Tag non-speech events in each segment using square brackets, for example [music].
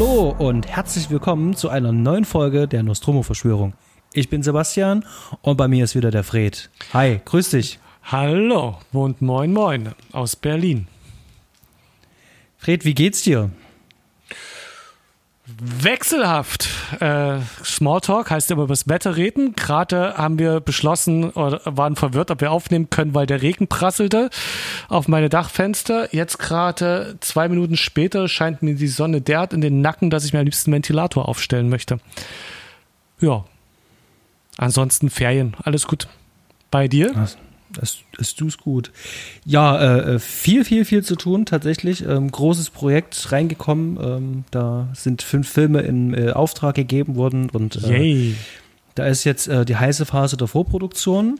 Hallo und herzlich willkommen zu einer neuen Folge der Nostromo-Verschwörung. Ich bin Sebastian und bei mir ist wieder der Fred. Hi, grüß dich. Hallo und moin moin aus Berlin. Fred, wie geht's dir? Wechselhaft. Äh, Smalltalk heißt immer über das Wetter reden. Gerade haben wir beschlossen oder waren verwirrt, ob wir aufnehmen können, weil der Regen prasselte auf meine Dachfenster. Jetzt gerade zwei Minuten später scheint mir die Sonne derart in den Nacken, dass ich mir am liebsten Ventilator aufstellen möchte. Ja. Ansonsten Ferien. Alles gut. Bei dir? Was? Das, das tust gut. Ja, äh, viel, viel, viel zu tun tatsächlich. Ähm, großes Projekt reingekommen. Ähm, da sind fünf Filme in äh, Auftrag gegeben worden und äh, da ist jetzt äh, die heiße Phase der Vorproduktion.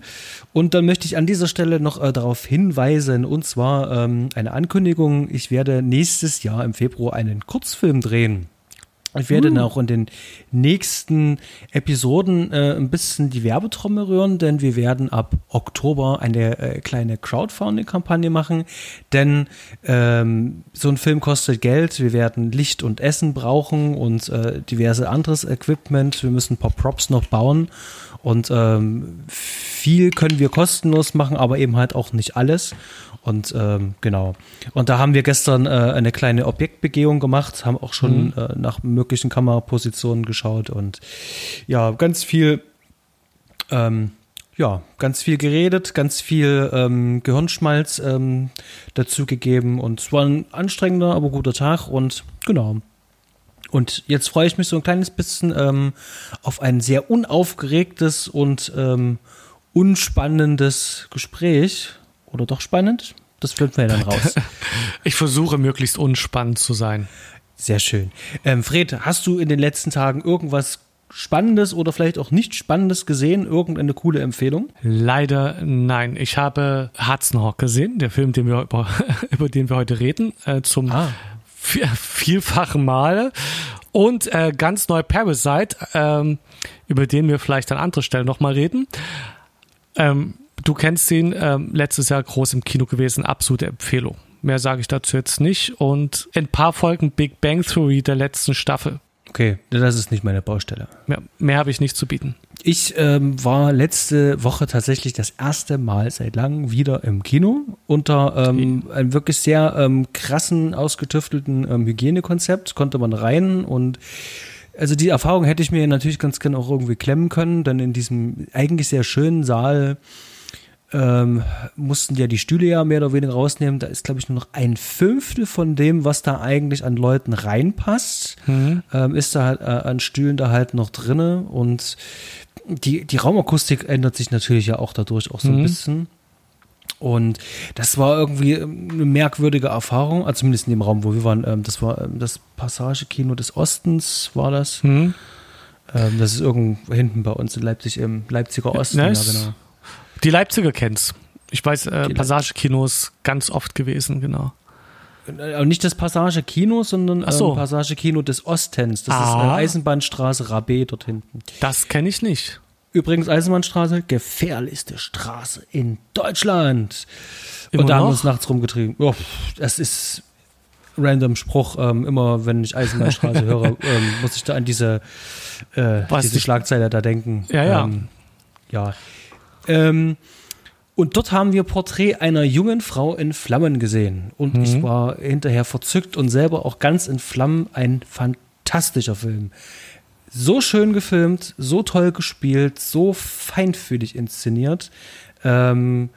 Und dann möchte ich an dieser Stelle noch äh, darauf hinweisen, und zwar ähm, eine Ankündigung. Ich werde nächstes Jahr im Februar einen Kurzfilm drehen. Ich werde dann auch in den nächsten Episoden äh, ein bisschen die Werbetrommel rühren, denn wir werden ab Oktober eine äh, kleine Crowdfunding-Kampagne machen. Denn ähm, so ein Film kostet Geld. Wir werden Licht und Essen brauchen und äh, diverse anderes Equipment. Wir müssen ein paar Props noch bauen. Und ähm, viel können wir kostenlos machen, aber eben halt auch nicht alles. Und ähm, genau. Und da haben wir gestern äh, eine kleine Objektbegehung gemacht, haben auch schon mhm. äh, nach möglichen Kamerapositionen geschaut und ja, ganz viel, ähm, ja, ganz viel geredet, ganz viel ähm, Gehirnschmalz ähm, dazu gegeben und es war ein anstrengender, aber guter Tag und genau. Und jetzt freue ich mich so ein kleines bisschen ähm, auf ein sehr unaufgeregtes und ähm, unspannendes Gespräch oder doch spannend? Das finden wir ja dann raus. [laughs] ich versuche möglichst unspannend zu sein. Sehr schön. Ähm, Fred, hast du in den letzten Tagen irgendwas Spannendes oder vielleicht auch nicht Spannendes gesehen? Irgendeine coole Empfehlung? Leider nein. Ich habe Hudson Hawk gesehen, der Film, den wir über, [laughs] über den wir heute reden, äh, zum ah. Vielfachen Male. Und äh, ganz neu Parasite, ähm, über den wir vielleicht an anderer Stelle nochmal reden. Ähm, Du kennst ihn, ähm, letztes Jahr groß im Kino gewesen, absolute Empfehlung. Mehr sage ich dazu jetzt nicht. Und ein paar Folgen Big Bang Theory der letzten Staffel. Okay, das ist nicht meine Baustelle. Mehr, mehr habe ich nicht zu bieten. Ich ähm, war letzte Woche tatsächlich das erste Mal seit langem wieder im Kino unter ähm, okay. einem wirklich sehr ähm, krassen, ausgetüftelten ähm, Hygienekonzept. Konnte man rein und also die Erfahrung hätte ich mir natürlich ganz gerne auch irgendwie klemmen können, dann in diesem eigentlich sehr schönen Saal ähm, mussten ja die Stühle ja mehr oder weniger rausnehmen. Da ist, glaube ich, nur noch ein Fünftel von dem, was da eigentlich an Leuten reinpasst, mhm. ähm, ist da halt äh, an Stühlen da halt noch drinne. Und die, die Raumakustik ändert sich natürlich ja auch dadurch auch so mhm. ein bisschen. Und das war irgendwie ähm, eine merkwürdige Erfahrung, also zumindest in dem Raum, wo wir waren. Ähm, das war ähm, das Passagekino des Ostens, war das. Mhm. das ist irgendwo hinten bei uns in Leipzig, im Leipziger Osten. Nice. Ja, genau. Die Leipziger kennst. Ich weiß, äh, Passagekinos ganz oft gewesen, genau. Äh, nicht das Passagekino, sondern Ach so. ähm, Passagekino des Ostens. Das ah. ist äh, Eisenbahnstraße Rabé dort hinten. Das kenne ich nicht. Übrigens Eisenbahnstraße, gefährlichste Straße in Deutschland. Immer Und da noch? haben wir uns nachts rumgetrieben. Oh, das ist random Spruch. Ähm, immer wenn ich Eisenbahnstraße höre, [laughs] ähm, muss ich da an diese, äh, diese Schlagzeile da denken. Ja, ja. Ähm, ja. Ähm, und dort haben wir Porträt einer jungen Frau in Flammen gesehen. Und mhm. ich war hinterher verzückt und selber auch ganz in Flammen. Ein fantastischer Film. So schön gefilmt, so toll gespielt, so feinfühlig inszeniert. Ähm,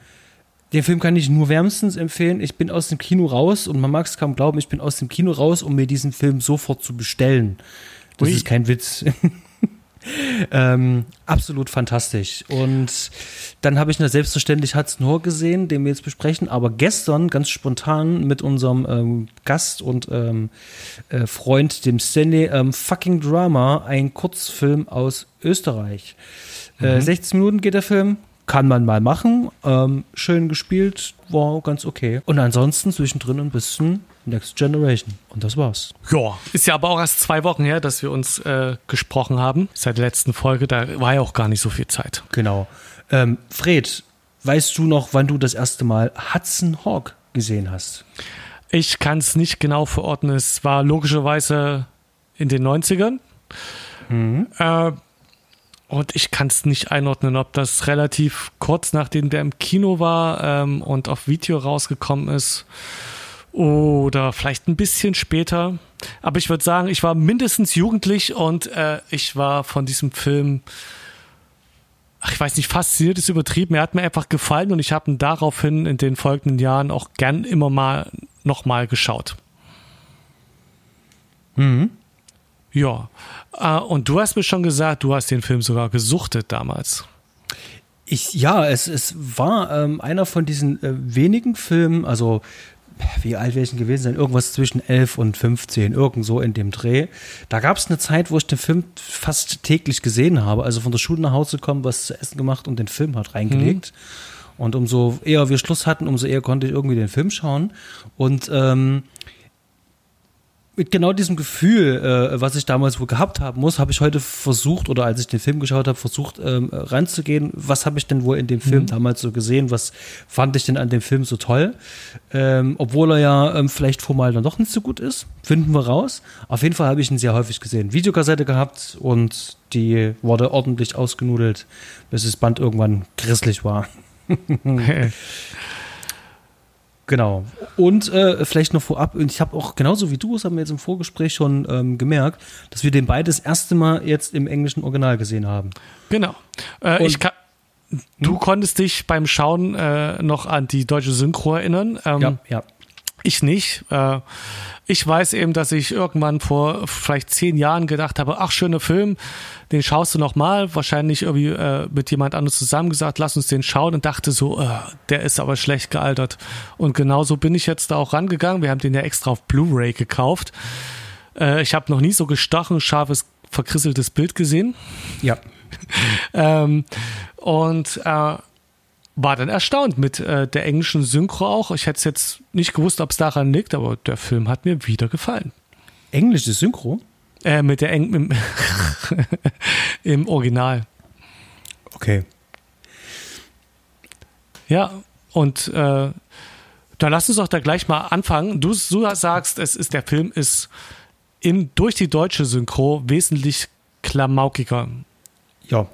den Film kann ich nur wärmstens empfehlen. Ich bin aus dem Kino raus und man mag es kaum glauben, ich bin aus dem Kino raus, um mir diesen Film sofort zu bestellen. Das Ui. ist kein Witz. [laughs] ähm, absolut fantastisch. Und dann habe ich eine selbstverständlich Hudson Hawk gesehen, den wir jetzt besprechen, aber gestern ganz spontan mit unserem ähm, Gast und ähm, äh, Freund, dem Stanley, ähm, Fucking Drama, ein Kurzfilm aus Österreich. Äh, mhm. Äh, 16 Minuten geht der Film, kann man mal machen. Ähm, schön gespielt, war ganz okay. Und ansonsten zwischendrin ein bisschen Next Generation. Und das war's. Ja, ist ja aber auch erst zwei Wochen her, dass wir uns äh, gesprochen haben. Seit der letzten Folge, da war ja auch gar nicht so viel Zeit. Genau. Ähm, Fred, weißt du noch, wann du das erste Mal Hudson Hawk gesehen hast? Ich kann es nicht genau verordnen. Es war logischerweise in den 90ern. Mhm. Äh, und ich kann es nicht einordnen, ob das relativ kurz nachdem der im Kino war ähm, und auf Video rausgekommen ist oder vielleicht ein bisschen später. Aber ich würde sagen, ich war mindestens jugendlich und äh, ich war von diesem Film, ach, ich weiß nicht, fasziniert ist übertrieben. Er hat mir einfach gefallen und ich habe ihn daraufhin in den folgenden Jahren auch gern immer mal nochmal geschaut. Mhm. Ja. Äh, und du hast mir schon gesagt, du hast den Film sogar gesuchtet damals. Ich, ja, es, es war ähm, einer von diesen äh, wenigen Filmen, also wie alt wäre ich denn gewesen sein? Irgendwas zwischen 11 und 15, irgend so in dem Dreh. Da gab es eine Zeit, wo ich den Film fast täglich gesehen habe. Also von der Schule nach Hause gekommen, was zu essen gemacht und den Film hat reingelegt. Mhm. Und umso eher wir Schluss hatten, umso eher konnte ich irgendwie den Film schauen. Und ähm, mit genau diesem Gefühl, äh, was ich damals wohl gehabt haben muss, habe ich heute versucht, oder als ich den Film geschaut habe, versucht ähm, ranzugehen. Was habe ich denn wohl in dem Film mhm. damals so gesehen? Was fand ich denn an dem Film so toll? Ähm, obwohl er ja ähm, vielleicht formal dann doch nicht so gut ist. Finden wir raus. Auf jeden Fall habe ich ihn sehr häufig gesehen. Videokassette gehabt und die wurde ordentlich ausgenudelt, bis das Band irgendwann grisselig war. [laughs] [laughs] Genau. Und äh, vielleicht noch vorab, ich habe auch genauso wie du, es haben wir jetzt im Vorgespräch schon ähm, gemerkt, dass wir den beide das erste Mal jetzt im englischen Original gesehen haben. Genau. Äh, ich kann, du hm? konntest dich beim Schauen äh, noch an die deutsche Synchro erinnern. Ähm, ja, ja. Ich nicht. Äh, ich weiß eben, dass ich irgendwann vor vielleicht zehn Jahren gedacht habe, ach, schöner Film, den schaust du nochmal. Wahrscheinlich irgendwie äh, mit jemand anderes zusammen gesagt, lass uns den schauen und dachte so, äh, der ist aber schlecht gealtert. Und genauso bin ich jetzt da auch rangegangen. Wir haben den ja extra auf Blu-ray gekauft. Ich habe noch nie so gestochen, scharfes, verkrisseltes Bild gesehen. Ja. [laughs] ähm, und äh, war dann erstaunt mit äh, der englischen Synchro auch. Ich hätte es jetzt nicht gewusst, ob es daran liegt, aber der Film hat mir wieder gefallen. Englische Synchro? Äh, mit der Eng im, [laughs] im Original. Okay. Ja, und äh, dann lass uns doch da gleich mal anfangen. Du, du sagst, es ist der Film ist im, durch die deutsche Synchro wesentlich klamaukiger. Ja,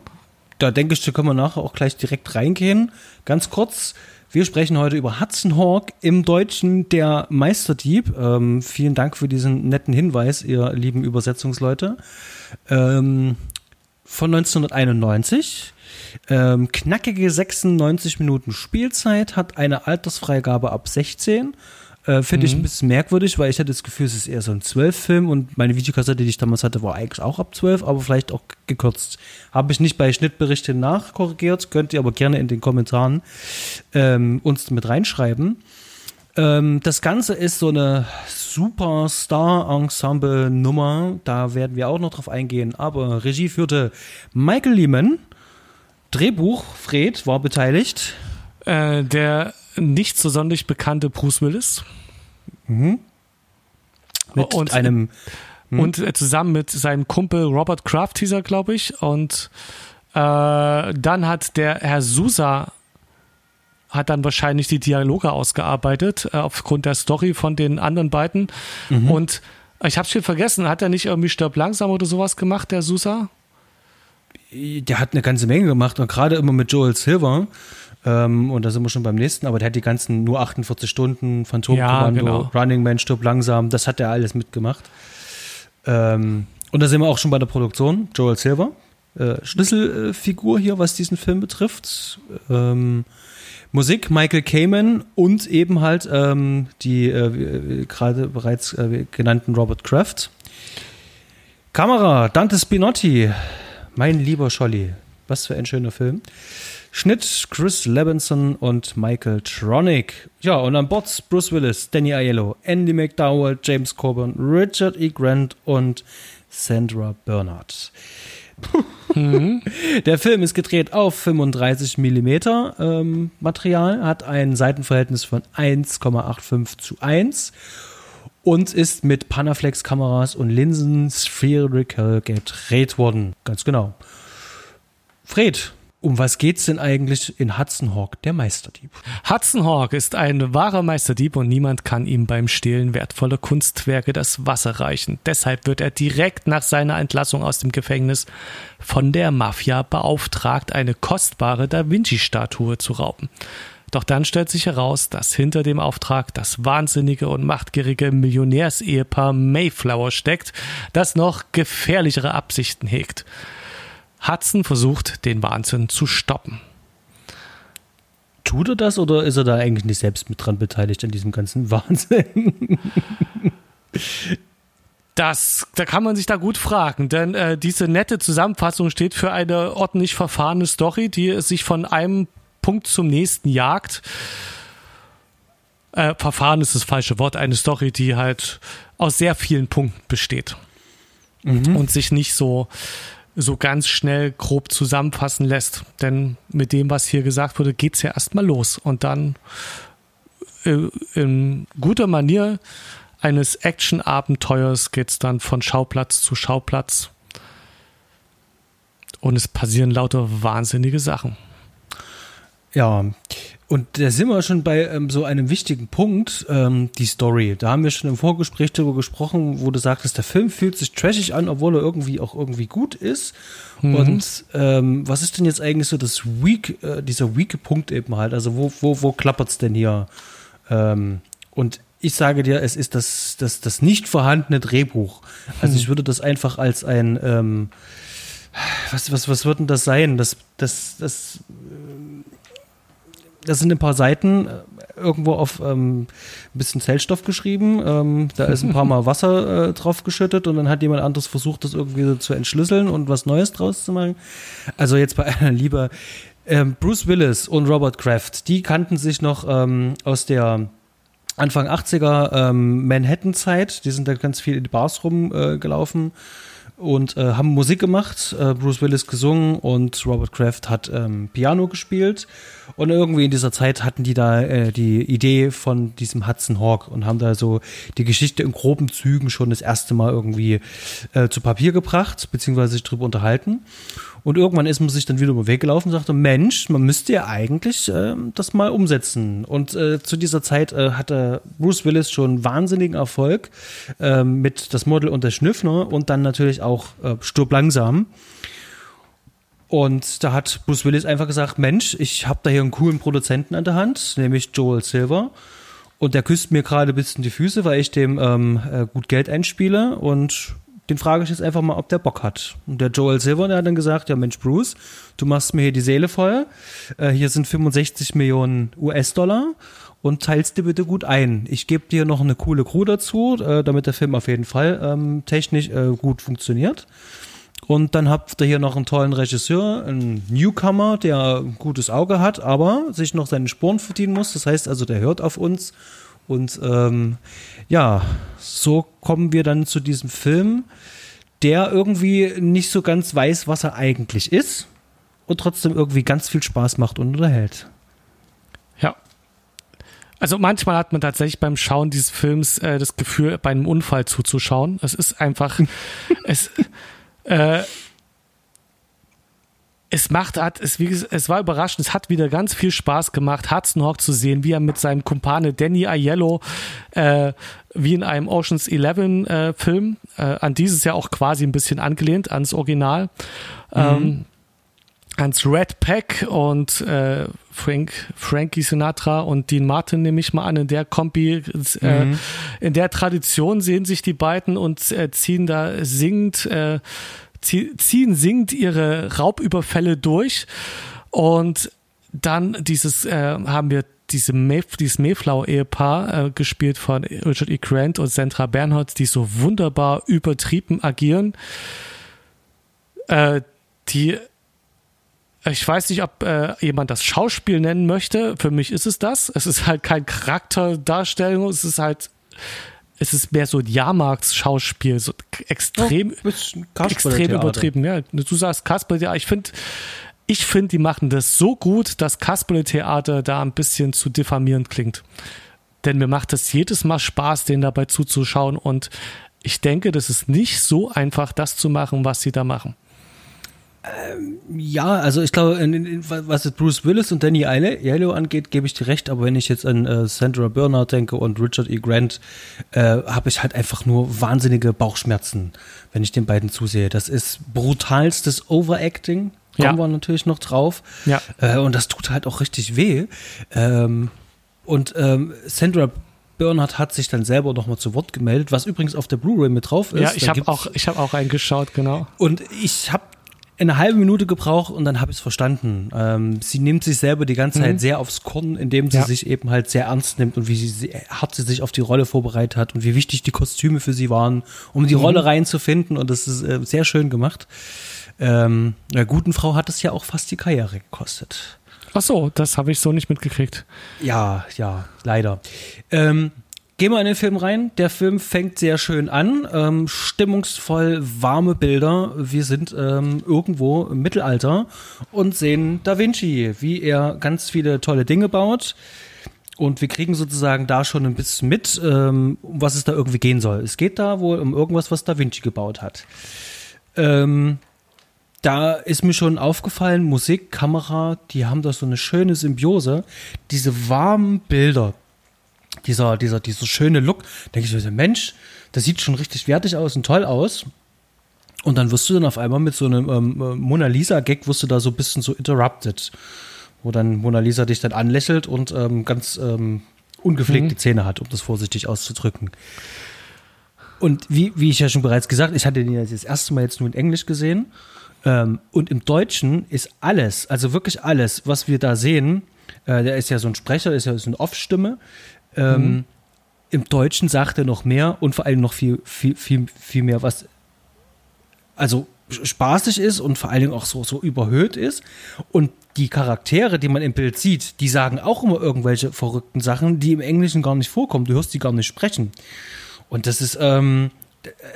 da denke ich, da können wir nachher auch gleich direkt reingehen. Ganz kurz, wir sprechen heute über Hudson Hawk im Deutschen der Meisterdieb. Ähm, vielen Dank für diesen netten Hinweis, ihr lieben Übersetzungsleute. Ähm, von 1991. Ähm, knackige 96 Minuten Spielzeit, hat eine Altersfreigabe ab 16 äh, Finde ich ein mhm. bisschen merkwürdig, weil ich hatte das Gefühl, es ist eher so ein 12-Film und meine Videokassette, die ich damals hatte, war eigentlich auch ab 12, aber vielleicht auch gekürzt. Habe ich nicht bei Schnittberichten nachkorrigiert, könnt ihr aber gerne in den Kommentaren ähm, uns mit reinschreiben. Ähm, das Ganze ist so eine Superstar-Ensemble-Nummer, da werden wir auch noch drauf eingehen, aber Regie führte Michael Lehman. Drehbuch, Fred war beteiligt. Äh, der nicht so sonderlich bekannte Bruce Willis. Mhm. Mit und, einem. Hm. Und äh, zusammen mit seinem Kumpel Robert Kraft hieß er, glaube ich. Und äh, dann hat der Herr Sousa hat dann wahrscheinlich die Dialoge ausgearbeitet, äh, aufgrund der Story von den anderen beiden. Mhm. Und ich habe schon vergessen, hat er nicht irgendwie Stirb langsam oder sowas gemacht, der Sousa? Der hat eine ganze Menge gemacht und gerade immer mit Joel Silver. Ähm, und da sind wir schon beim nächsten, aber der hat die ganzen nur 48 Stunden Phantomkommando, ja, genau. Running Man stirbt langsam, das hat er alles mitgemacht. Ähm, und da sind wir auch schon bei der Produktion. Joel Silver, äh, Schlüsselfigur hier, was diesen Film betrifft. Ähm, Musik Michael Kamen und eben halt ähm, die äh, gerade bereits äh, genannten Robert Kraft. Kamera Dante Spinotti, mein lieber Scholli, was für ein schöner Film. Schnitt Chris Levinson und Michael Tronick. Ja, und an Bord Bruce Willis, Danny Aiello, Andy McDowell, James Coburn, Richard E. Grant und Sandra Bernhardt. Mhm. [laughs] Der Film ist gedreht auf 35 Millimeter ähm, Material, hat ein Seitenverhältnis von 1,85 zu 1 und ist mit Panaflex-Kameras und Linsen spherical gedreht worden. Ganz genau. Fred, Um was geht's denn eigentlich in Hudson Hawk, der Meisterdieb? Hudson Hawk ist ein wahrer Meisterdieb und niemand kann ihm beim Stehlen wertvoller Kunstwerke das Wasser reichen. Deshalb wird er direkt nach seiner Entlassung aus dem Gefängnis von der Mafia beauftragt, eine kostbare Da Vinci-Statue zu rauben. Doch dann stellt sich heraus, dass hinter dem Auftrag das wahnsinnige und machtgierige Millionärsehepaar Mayflower steckt, das noch gefährlichere Absichten hegt. Hudson versucht, den Wahnsinn zu stoppen. Tut er das oder ist er da eigentlich nicht selbst mit dran beteiligt an diesem ganzen Wahnsinn? Das, da kann man sich da gut fragen, denn äh, diese nette Zusammenfassung steht für eine ordentlich verfahrene Story, die sich von einem Punkt zum nächsten jagt. Äh, Verfahren ist das falsche Wort, eine Story, die halt aus sehr vielen Punkten besteht mhm. und sich nicht so so ganz schnell grob zusammenfassen lässt. Denn mit dem, was hier gesagt wurde, geht es ja erstmal los. Und dann äh, in guter Manier eines Action-Abenteuers geht es dann von Schauplatz zu Schauplatz. Und es passieren lauter wahnsinnige Sachen. Ja, und da sind wir schon bei ähm, so einem wichtigen Punkt, ähm, die Story. Da haben wir schon im Vorgespräch darüber gesprochen, wo du sagtest, der Film fühlt sich trashig an, obwohl er irgendwie auch irgendwie gut ist. Mhm. Und ähm, was ist denn jetzt eigentlich so das weak, äh, dieser weake Punkt eben halt? Also wo, wo, wo klappert's denn hier? Ähm, und ich sage dir, es ist das, das, das nicht vorhandene Drehbuch. Also ich würde das einfach als ein, ähm, was, was, was wird denn das sein? Das, das, das, das sind ein paar Seiten äh, irgendwo auf ähm, ein bisschen Zellstoff geschrieben. Ähm, da ist ein paar Mal Wasser äh, drauf geschüttet und dann hat jemand anderes versucht, das irgendwie so zu entschlüsseln und was Neues draus zu machen. Also jetzt bei einer lieber ähm, Bruce Willis und Robert Kraft, die kannten sich noch ähm, aus der Anfang 80er ähm, Manhattan-Zeit. Die sind da ganz viel in die Bars rumgelaufen. Äh, und äh, haben Musik gemacht. Äh, Bruce Willis gesungen und Robert Kraft hat ähm, Piano gespielt. Und irgendwie in dieser Zeit hatten die da äh, die Idee von diesem Hudson Hawk und haben da so die Geschichte in groben Zügen schon das erste Mal irgendwie äh, zu Papier gebracht, beziehungsweise sich drüber unterhalten. Und irgendwann ist man sich dann wieder über den Weg gelaufen und sagte, Mensch, man müsste ja eigentlich äh, das mal umsetzen. Und äh, zu dieser Zeit äh, hatte Bruce Willis schon wahnsinnigen Erfolg äh, mit Das Model und der Schnüffner und dann natürlich auch äh, Sturb langsam. Und da hat Bruce Willis einfach gesagt, Mensch, ich habe da hier einen coolen Produzenten an der Hand, nämlich Joel Silver. Und der küsst mir gerade ein bisschen die Füße, weil ich dem ähm, äh, gut Geld einspiele. Und den frage ich jetzt einfach mal, ob der Bock hat. Und der Joel Silver, der hat dann gesagt, ja Mensch Bruce, du machst mir hier die Seele voll. Äh, hier sind 65 Millionen US-Dollar und teilst dir bitte gut ein. Ich gebe dir noch eine coole Crew dazu, äh, damit der Film auf jeden Fall ähm, technisch äh, gut funktioniert. Und dann habt ihr hier noch einen tollen Regisseur, einen Newcomer, der ein gutes Auge hat, aber sich noch seine Spuren verdienen muss. Das heißt also, der hört auf uns und ähm, ja, so kommen wir dann zu diesem Film, der irgendwie nicht so ganz weiß, was er eigentlich ist und trotzdem irgendwie ganz viel Spaß macht und unterhält. Ja. Also manchmal hat man tatsächlich beim Schauen dieses Films äh, das Gefühl, bei einem Unfall zuzuschauen. Es ist einfach, [laughs] es, äh, es macht, hat, es, wie, es war überraschend, es hat wieder ganz viel Spaß gemacht, Hudson Hawk zu sehen, wie er mit seinem Kumpane Danny Aiello, äh, wie in einem Oceans 11 äh, Film, äh, an dieses Jahr auch quasi ein bisschen angelehnt, ans Original, mhm. ähm, ans Red Pack und äh, Frank, Frankie Sinatra und Dean Martin nehme ich mal an, in der Kombi, äh, mhm. in der Tradition sehen sich die beiden und äh, ziehen da singend äh, ziehen singend ihre Raubüberfälle durch und dann dieses äh, haben wir diese Mayf dieses Mayflower-Ehepaar äh, gespielt von Richard E. Grant und Sandra Bernhardt, die so wunderbar übertrieben agieren. Äh, die ich weiß nicht, ob äh, jemand das Schauspiel nennen möchte. Für mich ist es das. Es ist halt kein Charakterdarstellung, es ist halt es ist mehr so ein Jahrmarktsschauspiel, so extrem, oh, extrem übertrieben. Ja, du sagst Kasperle, ja, ich finde, ich finde, die machen das so gut, dass Kasperle-Theater da ein bisschen zu diffamierend klingt. Denn mir macht es jedes Mal Spaß, denen dabei zuzuschauen und ich denke, das ist nicht so einfach, das zu machen, was sie da machen. Ähm, ja, also ich glaube, in, in, was jetzt Bruce Willis und Danny Aiello angeht, gebe ich dir recht, aber wenn ich jetzt an äh, Sandra Bernard denke und Richard E. Grant, äh, habe ich halt einfach nur wahnsinnige Bauchschmerzen, wenn ich den beiden zusehe. Das ist brutalstes Overacting, kommen ja. wir natürlich noch drauf. Ja. Äh, und das tut halt auch richtig weh. Ähm, und ähm, Sandra Bernhard hat sich dann selber nochmal zu Wort gemeldet, was übrigens auf der Blu-ray mit drauf ist. Ja, ich habe auch, ich hab auch reingeschaut, genau. Und ich habe eine halbe Minute gebraucht und dann habe ich es verstanden. Ähm, sie nimmt sich selber die ganze Zeit mhm. sehr aufs Korn, indem sie ja. sich eben halt sehr ernst nimmt und wie sie, hart sie sich auf die Rolle vorbereitet hat und wie wichtig die Kostüme für sie waren, um die mhm. Rolle reinzufinden. Und das ist äh, sehr schön gemacht. Ähm, der guten Frau hat es ja auch fast die Karriere gekostet. Ach so, das habe ich so nicht mitgekriegt. Ja, ja, leider. Ähm, Gehen wir in den Film rein. Der Film fängt sehr schön an. Ähm, stimmungsvoll warme Bilder. Wir sind ähm, irgendwo im Mittelalter und sehen Da Vinci, wie er ganz viele tolle Dinge baut. Und wir kriegen sozusagen da schon ein bisschen mit, ähm, um was es da irgendwie gehen soll. Es geht da wohl um irgendwas, was Da Vinci gebaut hat. Ähm, da ist mir schon aufgefallen, Musik, Kamera, die haben da so eine schöne Symbiose. Diese warmen Bilder, dieser, dieser, dieser schöne Look, denke ich mir, Mensch, das sieht schon richtig wertig aus und toll aus. Und dann wirst du dann auf einmal mit so einem ähm, äh, Mona Lisa-Gag, wirst du da so ein bisschen so interrupted. Wo dann Mona Lisa dich dann anlächelt und ähm, ganz ähm, ungepflegte mhm. Zähne hat, um das vorsichtig auszudrücken. Und wie, wie ich ja schon bereits gesagt, ich hatte den ja das erste Mal jetzt nur in Englisch gesehen. Ähm, und im Deutschen ist alles, also wirklich alles, was wir da sehen, äh, der ist ja so ein Sprecher, ist ja so eine Off-Stimme, ähm, mhm. Im Deutschen sagt er noch mehr und vor allem noch viel, viel, viel, viel mehr, was also spaßig ist und vor allen Dingen auch so, so überhöht ist. Und die Charaktere, die man im Bild sieht, die sagen auch immer irgendwelche verrückten Sachen, die im Englischen gar nicht vorkommen. Du hörst die gar nicht sprechen. Und das ist, ähm,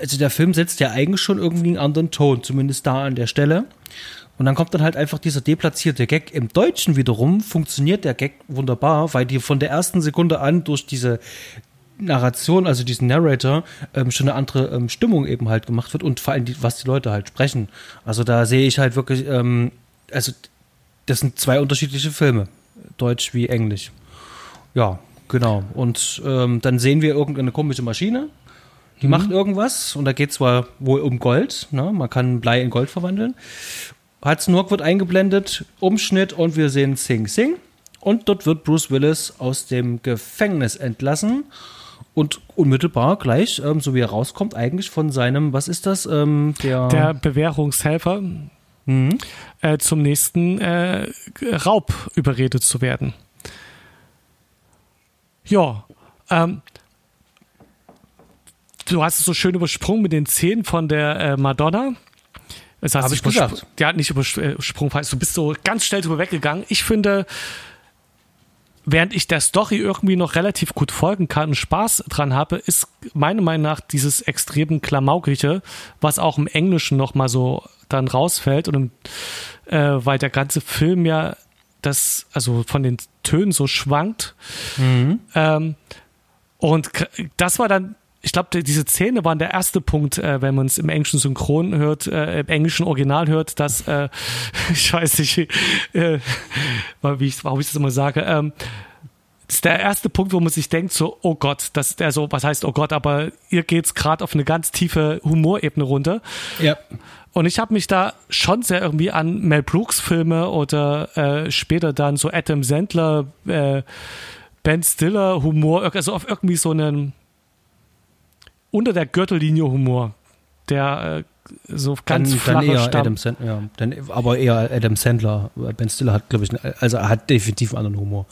also der Film setzt ja eigentlich schon irgendwie einen anderen Ton, zumindest da an der Stelle. Und dann kommt dann halt einfach dieser deplatzierte Gag. Im Deutschen wiederum funktioniert der Gag wunderbar, weil dir von der ersten Sekunde an durch diese Narration, also diesen Narrator, ähm, schon eine andere ähm, Stimmung eben halt gemacht wird und vor allem, die, was die Leute halt sprechen. Also da sehe ich halt wirklich, ähm, also das sind zwei unterschiedliche Filme, Deutsch wie Englisch. Ja, genau. Und ähm, dann sehen wir irgendeine komische Maschine, die mhm. macht irgendwas und da geht es zwar wohl um Gold, ne? man kann Blei in Gold verwandeln Hudson Hawk wird eingeblendet, Umschnitt und wir sehen Sing Sing. Und dort wird Bruce Willis aus dem Gefängnis entlassen und unmittelbar gleich, ähm, so wie er rauskommt, eigentlich von seinem, was ist das? Ähm, der, der Bewährungshelfer mhm. äh, zum nächsten äh, Raub überredet zu werden. Ja, ähm, du hast es so schön übersprungen mit den Zähnen von der äh, Madonna. Das heißt, Habe ich gesagt. Der hat nicht übersprungen. Du bist so ganz schnell drüber weggegangen. Ich finde, während ich der Story irgendwie noch relativ gut folgen kann und Spaß dran habe, ist meiner Meinung nach dieses extrem Klamaukige, was auch im Englischen noch mal so dann rausfällt und äh, weil der ganze Film ja das, also von den Tönen so schwankt. Mhm. Ähm, und das war dann ich glaube, diese Szene waren der erste Punkt, äh, wenn man es im englischen Synchron hört, äh, im englischen Original hört, dass, äh, [laughs] ich weiß nicht, äh, [laughs] wie ich, warum ich das immer sage, ähm, das ist der erste Punkt, wo man sich denkt, so, oh Gott, das ist der so, was heißt oh Gott, aber ihr geht's gerade auf eine ganz tiefe Humorebene runter. Ja. Und ich habe mich da schon sehr irgendwie an Mel Brooks Filme oder äh, später dann so Adam Sandler, äh, Ben Stiller Humor, also auf irgendwie so einen unter der Gürtellinie Humor, der äh, so ganz dann, flacher dann eher Stamm. Adam Sandler, ja. dann, aber eher Adam Sandler. Ben Stiller hat, glaube ich, also er hat definitiv einen anderen Humor.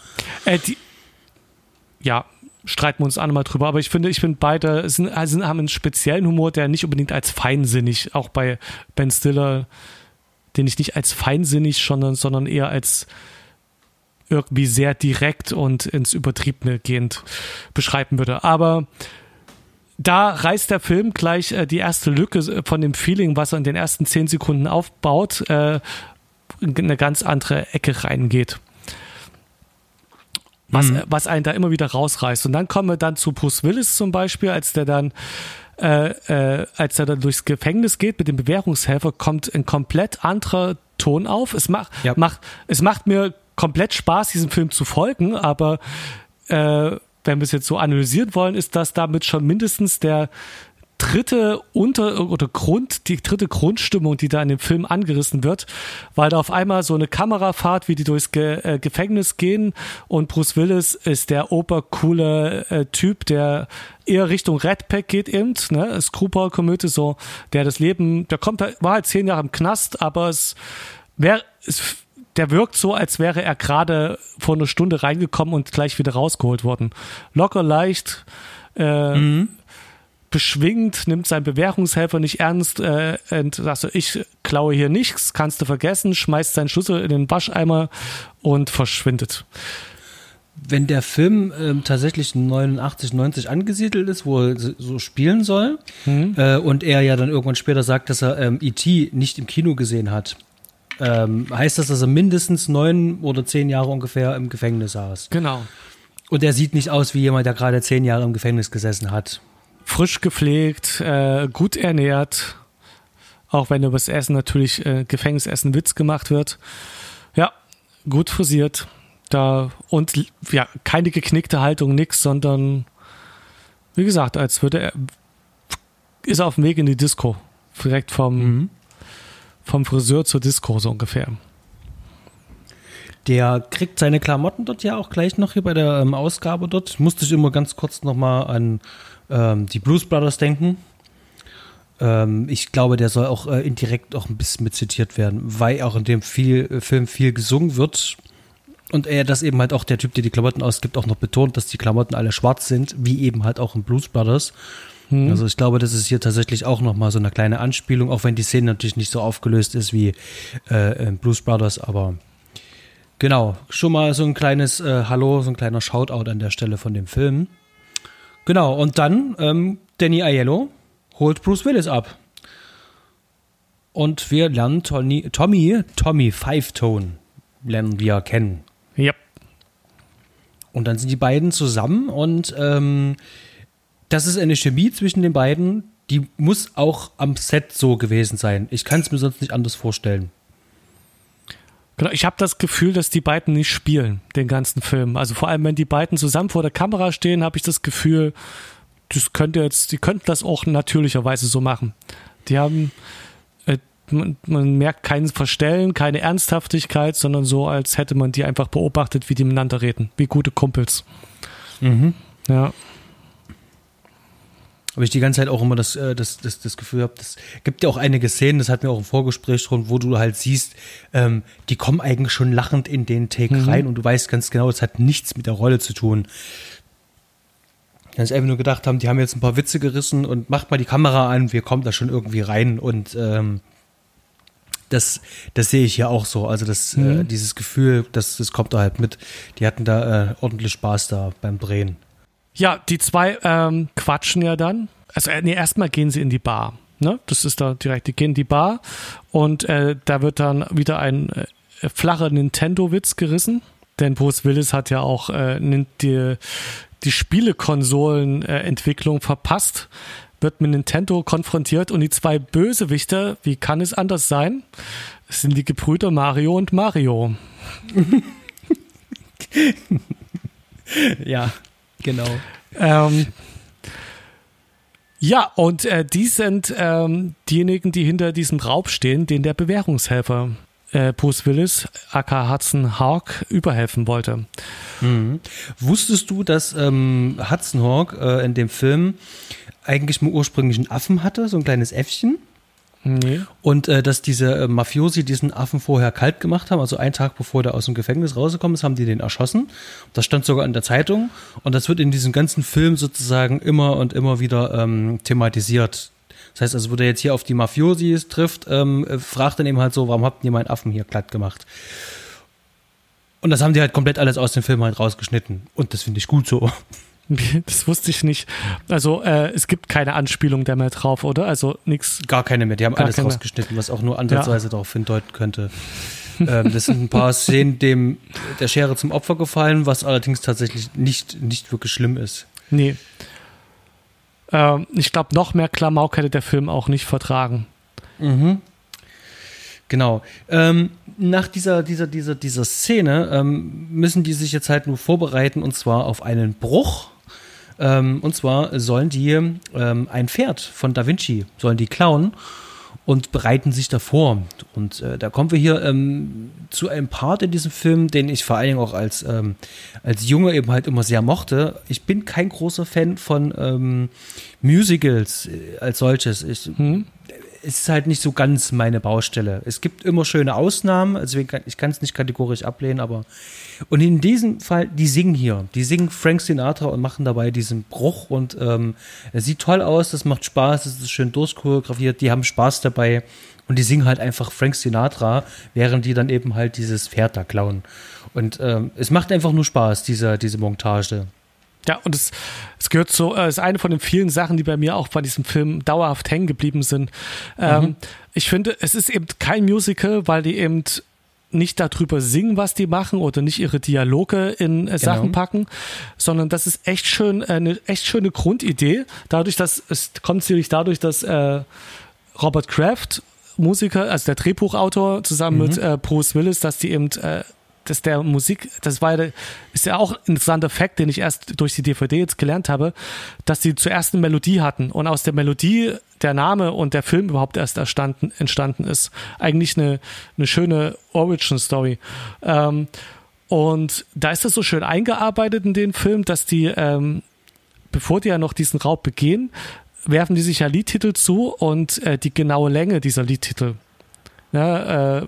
Äh, die, ja, streiten wir uns an mal drüber, aber ich finde, ich finde beide sind, also haben einen speziellen Humor, der nicht unbedingt als feinsinnig, auch bei Ben Stiller, den ich nicht als feinsinnig, sondern, sondern eher als irgendwie sehr direkt und ins Übertriebene gehend beschreiben würde. Aber da reißt der Film gleich äh, die erste Lücke äh, von dem Feeling, was er in den ersten zehn Sekunden aufbaut, äh, in eine ganz andere Ecke reingeht. Was, mhm. was einen da immer wieder rausreißt. Und dann kommen wir dann zu Bruce Willis zum Beispiel, als der dann äh, äh, als er dann durchs Gefängnis geht mit dem Bewährungshelfer, kommt ein komplett anderer Ton auf. Es macht, ja. macht, es macht mir komplett Spaß, diesem Film zu folgen, aber äh, wenn wir es jetzt so analysieren wollen, ist das damit schon mindestens der dritte Unter- oder Grund, die dritte Grundstimmung, die da in dem Film angerissen wird, weil da auf einmal so eine Kamerafahrt, wie die durchs Ge äh, Gefängnis gehen und Bruce Willis ist der obercoole äh, Typ, der eher Richtung Red Pack geht eben, ne, Screwball-Komödie, so, der das Leben, der kommt, war halt zehn Jahre im Knast, aber es wäre, es der wirkt so, als wäre er gerade vor einer Stunde reingekommen und gleich wieder rausgeholt worden. Locker leicht, äh, mhm. beschwingt, nimmt seinen Bewährungshelfer nicht ernst äh, und sagt so, ich klaue hier nichts, kannst du vergessen, schmeißt seinen Schlüssel in den Wascheimer und verschwindet. Wenn der Film ähm, tatsächlich 89, 90 angesiedelt ist, wo er so spielen soll, mhm. äh, und er ja dann irgendwann später sagt, dass er ähm, E.T. nicht im Kino gesehen hat, ähm, heißt das, dass er mindestens neun oder zehn Jahre ungefähr im Gefängnis saß. Genau. Und er sieht nicht aus wie jemand, der gerade zehn Jahre im Gefängnis gesessen hat. Frisch gepflegt, äh, gut ernährt, auch wenn über das Essen natürlich äh, Gefängnisessen Witz gemacht wird. Ja, gut frisiert. Da und ja, keine geknickte Haltung, nix, sondern wie gesagt, als würde er ist er auf dem Weg in die Disco. Direkt vom mhm vom Friseur zur Disco so ungefähr. Der kriegt seine Klamotten dort ja auch gleich noch hier bei der ähm, Ausgabe dort. Musste ich immer ganz kurz nochmal an ähm, die Blues Brothers denken. Ähm, ich glaube, der soll auch äh, indirekt auch ein bisschen mit zitiert werden, weil auch in dem viel, äh, Film viel gesungen wird. Und er das eben halt auch der Typ, der die Klamotten ausgibt, auch noch betont, dass die Klamotten alle schwarz sind, wie eben halt auch in Blues Brothers. Hm. Also ich glaube, das ist hier tatsächlich auch nochmal so eine kleine Anspielung, auch wenn die Szene natürlich nicht so aufgelöst ist wie äh, in Blues Brothers, aber genau, schon mal so ein kleines äh, Hallo, so ein kleiner Shoutout an der Stelle von dem Film. Genau, und dann ähm, Danny Aiello holt Bruce Willis ab. Und wir lernen Tony, Tommy, Tommy Five Tone, lernen wir kennen. Ja. Und dann sind die beiden zusammen und ähm, das ist eine Chemie zwischen den beiden, die muss auch am Set so gewesen sein. Ich kann es mir sonst nicht anders vorstellen. Genau, ich habe das Gefühl, dass die beiden nicht spielen, den ganzen Film. Also vor allem, wenn die beiden zusammen vor der Kamera stehen, habe ich das Gefühl, das könnte jetzt, die könnten das auch natürlicherweise so machen. Die haben, äh, man, man, merkt kein Verstellen, keine Ernsthaftigkeit, sondern so, als hätte man die einfach beobachtet, wie die miteinander reden, wie gute Kumpels. Mhm. Ja. Aber ich die ganze Zeit auch immer das, äh, das, das, das Gefühl habe, das gibt ja auch einige Szenen, das hat mir auch im Vorgespräch schon, wo du halt siehst, ähm, die kommen eigentlich schon lachend in den Take mhm. rein und du weißt ganz genau, es hat nichts mit der Rolle zu tun. Ganz einfach nur gedacht haben, die haben jetzt ein paar Witze gerissen und macht mal die Kamera an, wir kommen da schon irgendwie rein und ähm, das, das sehe ich ja auch so. Also das, äh, mhm. äh, dieses Gefühl, das, das kommt da halt mit. Die hatten da äh, ordentlich Spaß da beim Drehen. Ja, die zwei ähm, quatschen ja dann. Also äh, nee, erstmal gehen sie in die Bar. Ne? Das ist da direkt, die gehen in die Bar und äh, da wird dann wieder ein äh, flacher Nintendo-Witz gerissen. Denn Bruce Willis hat ja auch äh, die, die Spielekonsolen-Entwicklung verpasst, wird mit Nintendo konfrontiert und die zwei Bösewichter, wie kann es anders sein, sind die Gebrüder Mario und Mario. [laughs] ja, Genau. Ähm, ja, und äh, die sind ähm, diejenigen, die hinter diesem Raub stehen, den der Bewährungshelfer äh, Bruce Willis, aka Hudson Hawk, überhelfen wollte. Mhm. Wusstest du, dass ähm, Hudson Hawk äh, in dem Film eigentlich mal ursprünglich einen Affen hatte, so ein kleines Äffchen? Nee. Und äh, dass diese äh, Mafiosi diesen Affen vorher kalt gemacht haben, also einen Tag bevor der aus dem Gefängnis rausgekommen ist, haben die den erschossen. Das stand sogar in der Zeitung. Und das wird in diesem ganzen Film sozusagen immer und immer wieder ähm, thematisiert. Das heißt also, wo der jetzt hier auf die Mafiosis trifft, ähm, äh, fragt dann eben halt so, warum habt ihr meinen Affen hier glatt gemacht? Und das haben die halt komplett alles aus dem Film halt rausgeschnitten. Und das finde ich gut so. [laughs] Das wusste ich nicht. Also äh, es gibt keine Anspielung da mehr drauf, oder? Also nichts. Gar keine mehr. Die haben alles keine. rausgeschnitten, was auch nur ansatzweise ja. darauf hindeuten könnte. [laughs] ähm, das sind ein paar Szenen, dem der Schere zum Opfer gefallen, was allerdings tatsächlich nicht, nicht wirklich schlimm ist. Nee. Ähm, ich glaube, noch mehr Klamauk hätte der Film auch nicht vertragen. Mhm. Genau. Ähm, nach dieser, dieser, dieser, dieser Szene ähm, müssen die sich jetzt halt nur vorbereiten und zwar auf einen Bruch. Ähm, und zwar sollen die ähm, ein Pferd von Da Vinci, sollen die klauen und bereiten sich davor. Und äh, da kommen wir hier ähm, zu einem Part in diesem Film, den ich vor allen Dingen auch als, ähm, als Junge eben halt immer sehr mochte. Ich bin kein großer Fan von ähm, Musicals äh, als solches. Ich, hm. Es ist halt nicht so ganz meine Baustelle. Es gibt immer schöne Ausnahmen, also ich kann es nicht kategorisch ablehnen, aber und in diesem Fall, die singen hier. Die singen Frank Sinatra und machen dabei diesen Bruch und ähm, es sieht toll aus, das macht Spaß, es ist schön durchchoreografiert, die haben Spaß dabei und die singen halt einfach Frank Sinatra, während die dann eben halt dieses Pferd da klauen. Und ähm, es macht einfach nur Spaß, diese, diese Montage. Ja, und es, es gehört so, äh, ist eine von den vielen Sachen, die bei mir auch bei diesem Film dauerhaft hängen geblieben sind. Ähm, mhm. Ich finde, es ist eben kein Musical, weil die eben nicht darüber singen, was die machen oder nicht ihre Dialoge in äh, Sachen genau. packen, sondern das ist echt schön, äh, eine echt schöne Grundidee. Dadurch, dass es kommt natürlich dadurch, dass äh, Robert Kraft Musiker, also der Drehbuchautor zusammen mhm. mit äh, Bruce Willis, dass die eben äh, dass der Musik, das war ja, ist ja auch ein interessanter Fakt, den ich erst durch die DVD jetzt gelernt habe, dass die zuerst eine Melodie hatten und aus der Melodie der Name und der Film überhaupt erst erstanden, entstanden ist. Eigentlich eine, eine schöne Origin-Story. Ähm, und da ist das so schön eingearbeitet in den Film, dass die, ähm, bevor die ja noch diesen Raub begehen, werfen die sich ja Liedtitel zu und äh, die genaue Länge dieser Liedtitel. Ja, äh,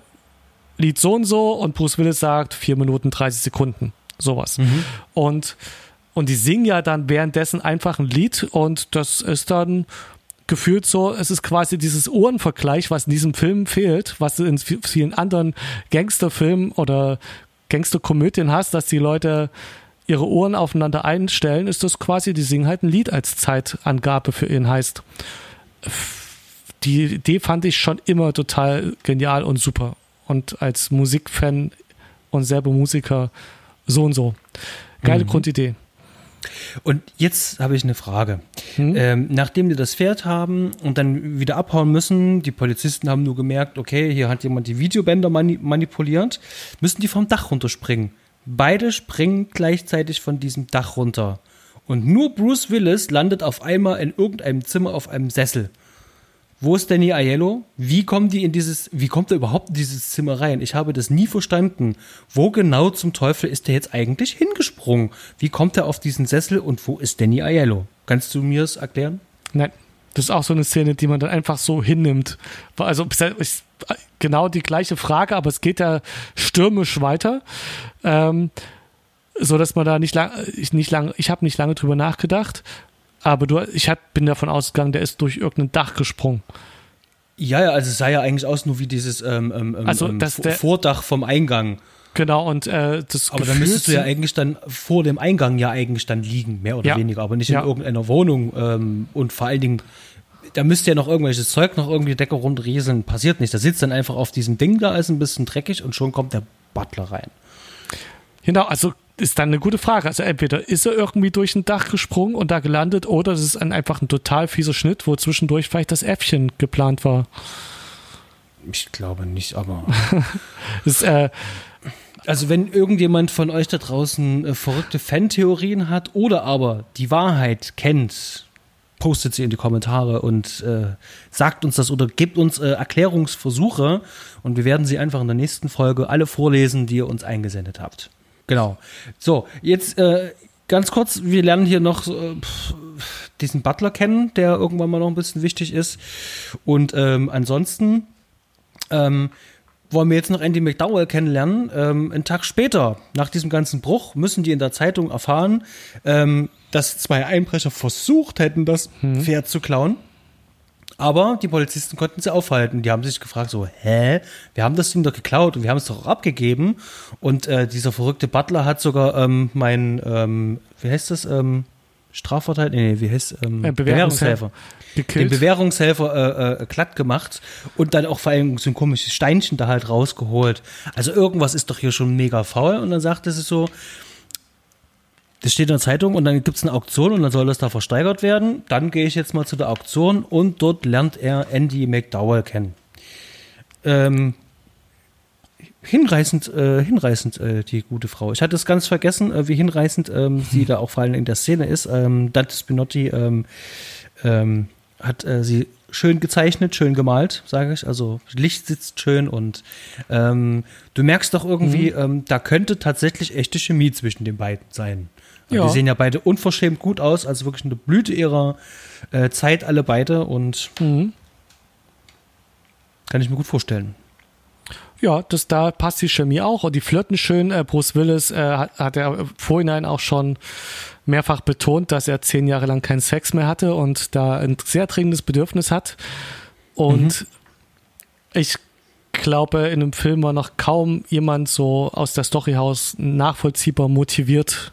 Lied so und so und Bruce Willis sagt 4 Minuten 30 Sekunden. Sowas. Mhm. Und, und die singen ja dann währenddessen einfach ein Lied und das ist dann gefühlt so, es ist quasi dieses Ohrenvergleich, was in diesem Film fehlt, was du in vielen anderen Gangsterfilmen oder Gangsterkomödien hast, dass die Leute ihre Ohren aufeinander einstellen, ist das quasi, die singen halt ein Lied als Zeitangabe für ihn heißt. Die Idee fand ich schon immer total genial und super. Und als Musikfan und selber Musiker so und so. Geile mhm. Grundidee. Und jetzt habe ich eine Frage. Hm? Ähm, nachdem die das Pferd haben und dann wieder abhauen müssen, die Polizisten haben nur gemerkt, okay, hier hat jemand die Videobänder mani manipuliert, müssen die vom Dach runterspringen. Beide springen gleichzeitig von diesem Dach runter. Und nur Bruce Willis landet auf einmal in irgendeinem Zimmer auf einem Sessel. Wo ist Danny Aiello? Wie kommen die in dieses, wie kommt er überhaupt in dieses Zimmer rein? Ich habe das nie verstanden. Wo genau zum Teufel ist der jetzt eigentlich hingesprungen? Wie kommt er auf diesen Sessel und wo ist Danny Aiello? Kannst du mir das erklären? Nein. Das ist auch so eine Szene, die man dann einfach so hinnimmt. Also ist genau die gleiche Frage, aber es geht ja stürmisch weiter. Ähm, so dass man da nicht lang, ich nicht lang, ich habe nicht lange drüber nachgedacht. Aber du, ich hab, bin davon ausgegangen, der ist durch irgendein Dach gesprungen. Ja, ja, also es sah ja eigentlich aus nur wie dieses ähm, ähm, ähm also, ähm, der, Vordach vom Eingang. Genau, und äh, das Aber dann müsstest du ja eigentlich dann vor dem Eingang ja eigentlich dann liegen, mehr oder ja. weniger, aber nicht in ja. irgendeiner Wohnung. Ähm, und vor allen Dingen, da müsste ja noch irgendwelches Zeug noch irgendwie Decke rundrieseln. Passiert nicht. Da sitzt dann einfach auf diesem Ding da, ist ein bisschen dreckig und schon kommt der Butler rein. Genau, also ist dann eine gute Frage. Also entweder ist er irgendwie durch ein Dach gesprungen und da gelandet oder es ist ein, einfach ein total fieser Schnitt, wo zwischendurch vielleicht das Äffchen geplant war. Ich glaube nicht, aber. [laughs] das, äh, also wenn irgendjemand von euch da draußen äh, verrückte Fantheorien hat oder aber die Wahrheit kennt, postet sie in die Kommentare und äh, sagt uns das oder gebt uns äh, Erklärungsversuche und wir werden sie einfach in der nächsten Folge alle vorlesen, die ihr uns eingesendet habt. Genau. So, jetzt äh, ganz kurz, wir lernen hier noch äh, diesen Butler kennen, der irgendwann mal noch ein bisschen wichtig ist. Und ähm, ansonsten ähm, wollen wir jetzt noch Andy McDowell kennenlernen. Ähm, einen Tag später, nach diesem ganzen Bruch, müssen die in der Zeitung erfahren, ähm, dass zwei Einbrecher versucht hätten, das hm. Pferd zu klauen. Aber die Polizisten konnten sie aufhalten. Die haben sich gefragt, so, hä? Wir haben das Ding doch geklaut und wir haben es doch auch abgegeben. Und äh, dieser verrückte Butler hat sogar ähm, mein, ähm, wie heißt das, ähm, Strafverteidiger, nee, wie heißt ähm, äh, Bewährungshelfer. Den Bewährungshelfer äh, äh, glatt gemacht und dann auch vor allem so ein komisches Steinchen da halt rausgeholt. Also irgendwas ist doch hier schon mega faul. Und dann sagte sie so, das steht in der Zeitung und dann gibt es eine Auktion und dann soll das da versteigert werden. Dann gehe ich jetzt mal zu der Auktion und dort lernt er Andy McDowell kennen. Ähm, hinreißend, äh, hinreißend, äh, die gute Frau. Ich hatte es ganz vergessen, äh, wie hinreißend ähm, sie hm. [laughs] da auch vor allem in der Szene ist. Ähm, Dante Spinotti ähm, ähm, hat äh, sie schön gezeichnet, schön gemalt, sage ich. Also Licht sitzt schön und ähm, du merkst doch irgendwie, mhm. ähm, da könnte tatsächlich echte Chemie zwischen den beiden sein. Ja. Die sehen ja beide unverschämt gut aus, also wirklich eine Blüte ihrer äh, Zeit, alle beide und mhm. kann ich mir gut vorstellen. Ja, das, da passt die Chemie auch und die flirten schön. Äh, Bruce Willis äh, hat, hat er vorhinein auch schon mehrfach betont, dass er zehn Jahre lang keinen Sex mehr hatte und da ein sehr dringendes Bedürfnis hat. Und mhm. ich glaube, in einem Film war noch kaum jemand so aus der Storyhouse nachvollziehbar motiviert,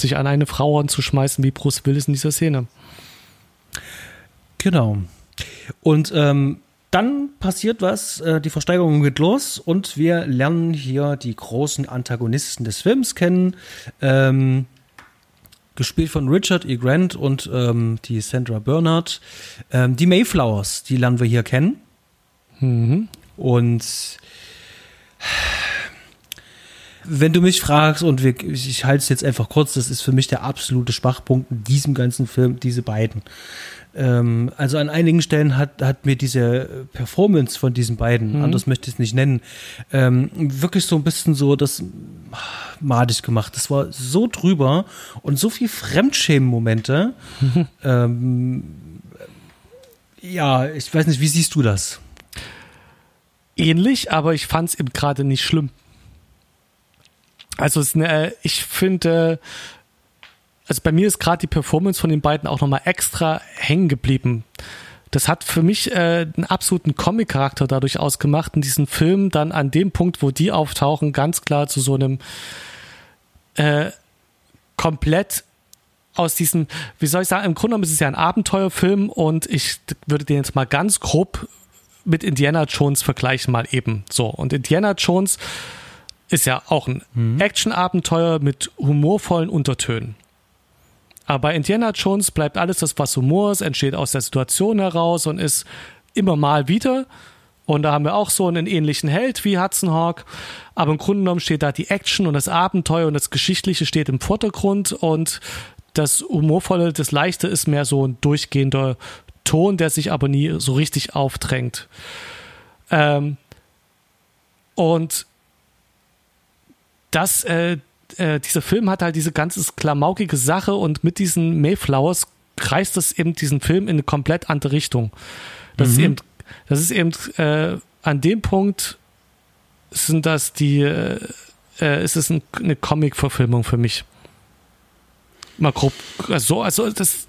sich an eine Frau anzuschmeißen wie Bruce Willis in dieser Szene. Genau. Und ähm, dann passiert was, äh, die Versteigerung geht los und wir lernen hier die großen Antagonisten des Films kennen. Ähm, gespielt von Richard E. Grant und ähm, die Sandra Bernard. Ähm, die Mayflowers, die lernen wir hier kennen. Mhm. Und wenn du mich fragst, und wir, ich halte es jetzt einfach kurz, das ist für mich der absolute Schwachpunkt in diesem ganzen Film, diese beiden. Ähm, also an einigen Stellen hat, hat mir diese Performance von diesen beiden, mhm. anders möchte ich es nicht nennen, ähm, wirklich so ein bisschen so das madig gemacht. Das war so drüber und so viel Fremdschämen-Momente. [laughs] Ähm, ja, ich weiß nicht, wie siehst du das? Ähnlich, aber ich fand es eben gerade nicht schlimm. Also es, äh, ich finde, also bei mir ist gerade die Performance von den beiden auch nochmal extra hängen geblieben. Das hat für mich äh, einen absoluten Comic-Charakter dadurch ausgemacht, in diesem Film dann an dem Punkt, wo die auftauchen, ganz klar zu so einem äh, komplett aus diesem, wie soll ich sagen, im Grunde genommen ist es ja ein Abenteuerfilm und ich würde den jetzt mal ganz grob mit Indiana Jones vergleichen, mal eben so. Und Indiana Jones ist ja auch ein mhm. Action-Abenteuer mit humorvollen Untertönen. Aber bei Indiana Jones bleibt alles das, was Humor ist, entsteht aus der Situation heraus und ist immer mal wieder. Und da haben wir auch so einen ähnlichen Held wie Hudson Hawk. Aber im Grunde genommen steht da die Action und das Abenteuer und das Geschichtliche steht im Vordergrund und das Humorvolle, das Leichte ist mehr so ein durchgehender Ton, der sich aber nie so richtig aufdrängt. Ähm, und das, äh, äh, dieser Film hat halt diese ganze klamaukige Sache und mit diesen Mayflowers kreist das eben diesen Film in eine komplett andere Richtung. Das mhm. ist eben, das ist eben äh, an dem Punkt sind das die, äh, äh ist es ein, eine Comic-Verfilmung für mich. Mal grob, also, also das,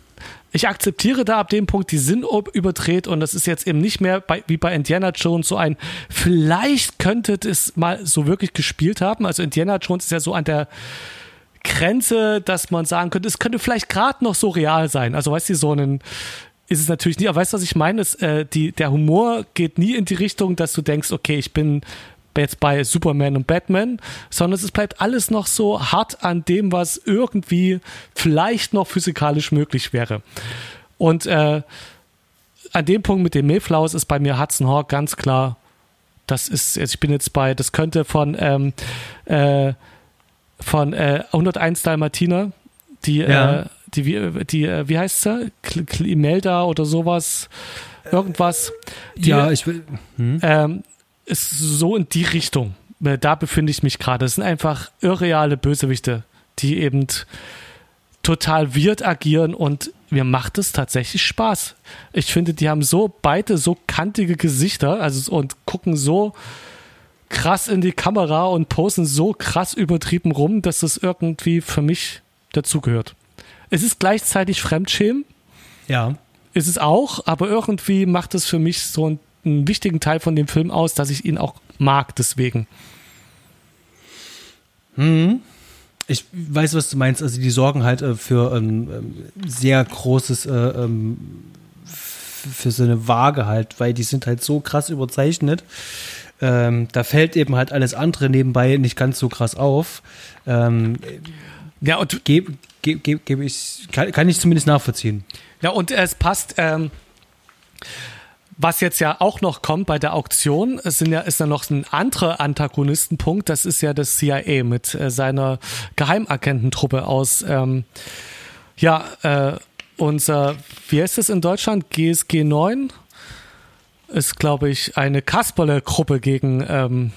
ich akzeptiere da ab dem Punkt die Sinn überdreht und das ist jetzt eben nicht mehr bei, wie bei Indiana Jones so ein, vielleicht könnte es mal so wirklich gespielt haben. Also Indiana Jones ist ja so an der Grenze, dass man sagen könnte, es könnte vielleicht gerade noch so real sein. Also weißt du, so einen ist es natürlich nie, aber weißt du, was ich meine? Ist, äh, die, der Humor geht nie in die Richtung, dass du denkst, okay, ich bin jetzt bei Superman und Batman, sondern es bleibt alles noch so hart an dem, was irgendwie vielleicht noch physikalisch möglich wäre. Und äh, an dem Punkt mit dem Mayflowers ist bei mir Hudson Hawk ganz klar, das ist, ich bin jetzt bei, das könnte von, ähm, äh, von äh, 101 Dalmatiner, die, ja. äh, die, die, die, äh, wie heißt sie? Klimelda oder sowas, irgendwas. Die, ja, ich will. Hm? Ähm, ist so in die Richtung. Da befinde ich mich gerade. Es sind einfach irreale Bösewichte, die eben total weird agieren und mir macht es tatsächlich Spaß. Ich finde, die haben so beide so kantige Gesichter, also und gucken so krass in die Kamera und posen so krass übertrieben rum, dass es irgendwie für mich dazugehört. Es ist gleichzeitig Fremdschämen. Ja. Ist es auch, aber irgendwie macht es für mich so ein einen wichtigen Teil von dem Film aus, dass ich ihn auch mag, deswegen. Hm. Ich weiß, was du meinst. Also die sorgen halt äh, für ein ähm, sehr großes, äh, ähm, für so eine Waage halt, weil die sind halt so krass überzeichnet. Ähm, da fällt eben halt alles andere nebenbei nicht ganz so krass auf. Ähm, Ja, und gebe geb, geb, geb ich, kann, kann, ich zumindest nachvollziehen. Ja, und es passt, ähm, was jetzt ja auch noch kommt bei der Auktion, es sind ja, ist ja noch ein anderer Antagonistenpunkt, das ist ja das CIA mit äh, seiner Geheimagententruppe aus, ähm, ja, äh, unser, wie heißt es in Deutschland? GSG 9? Ist, glaube ich, eine Kasperle-Gruppe gegen, ähm,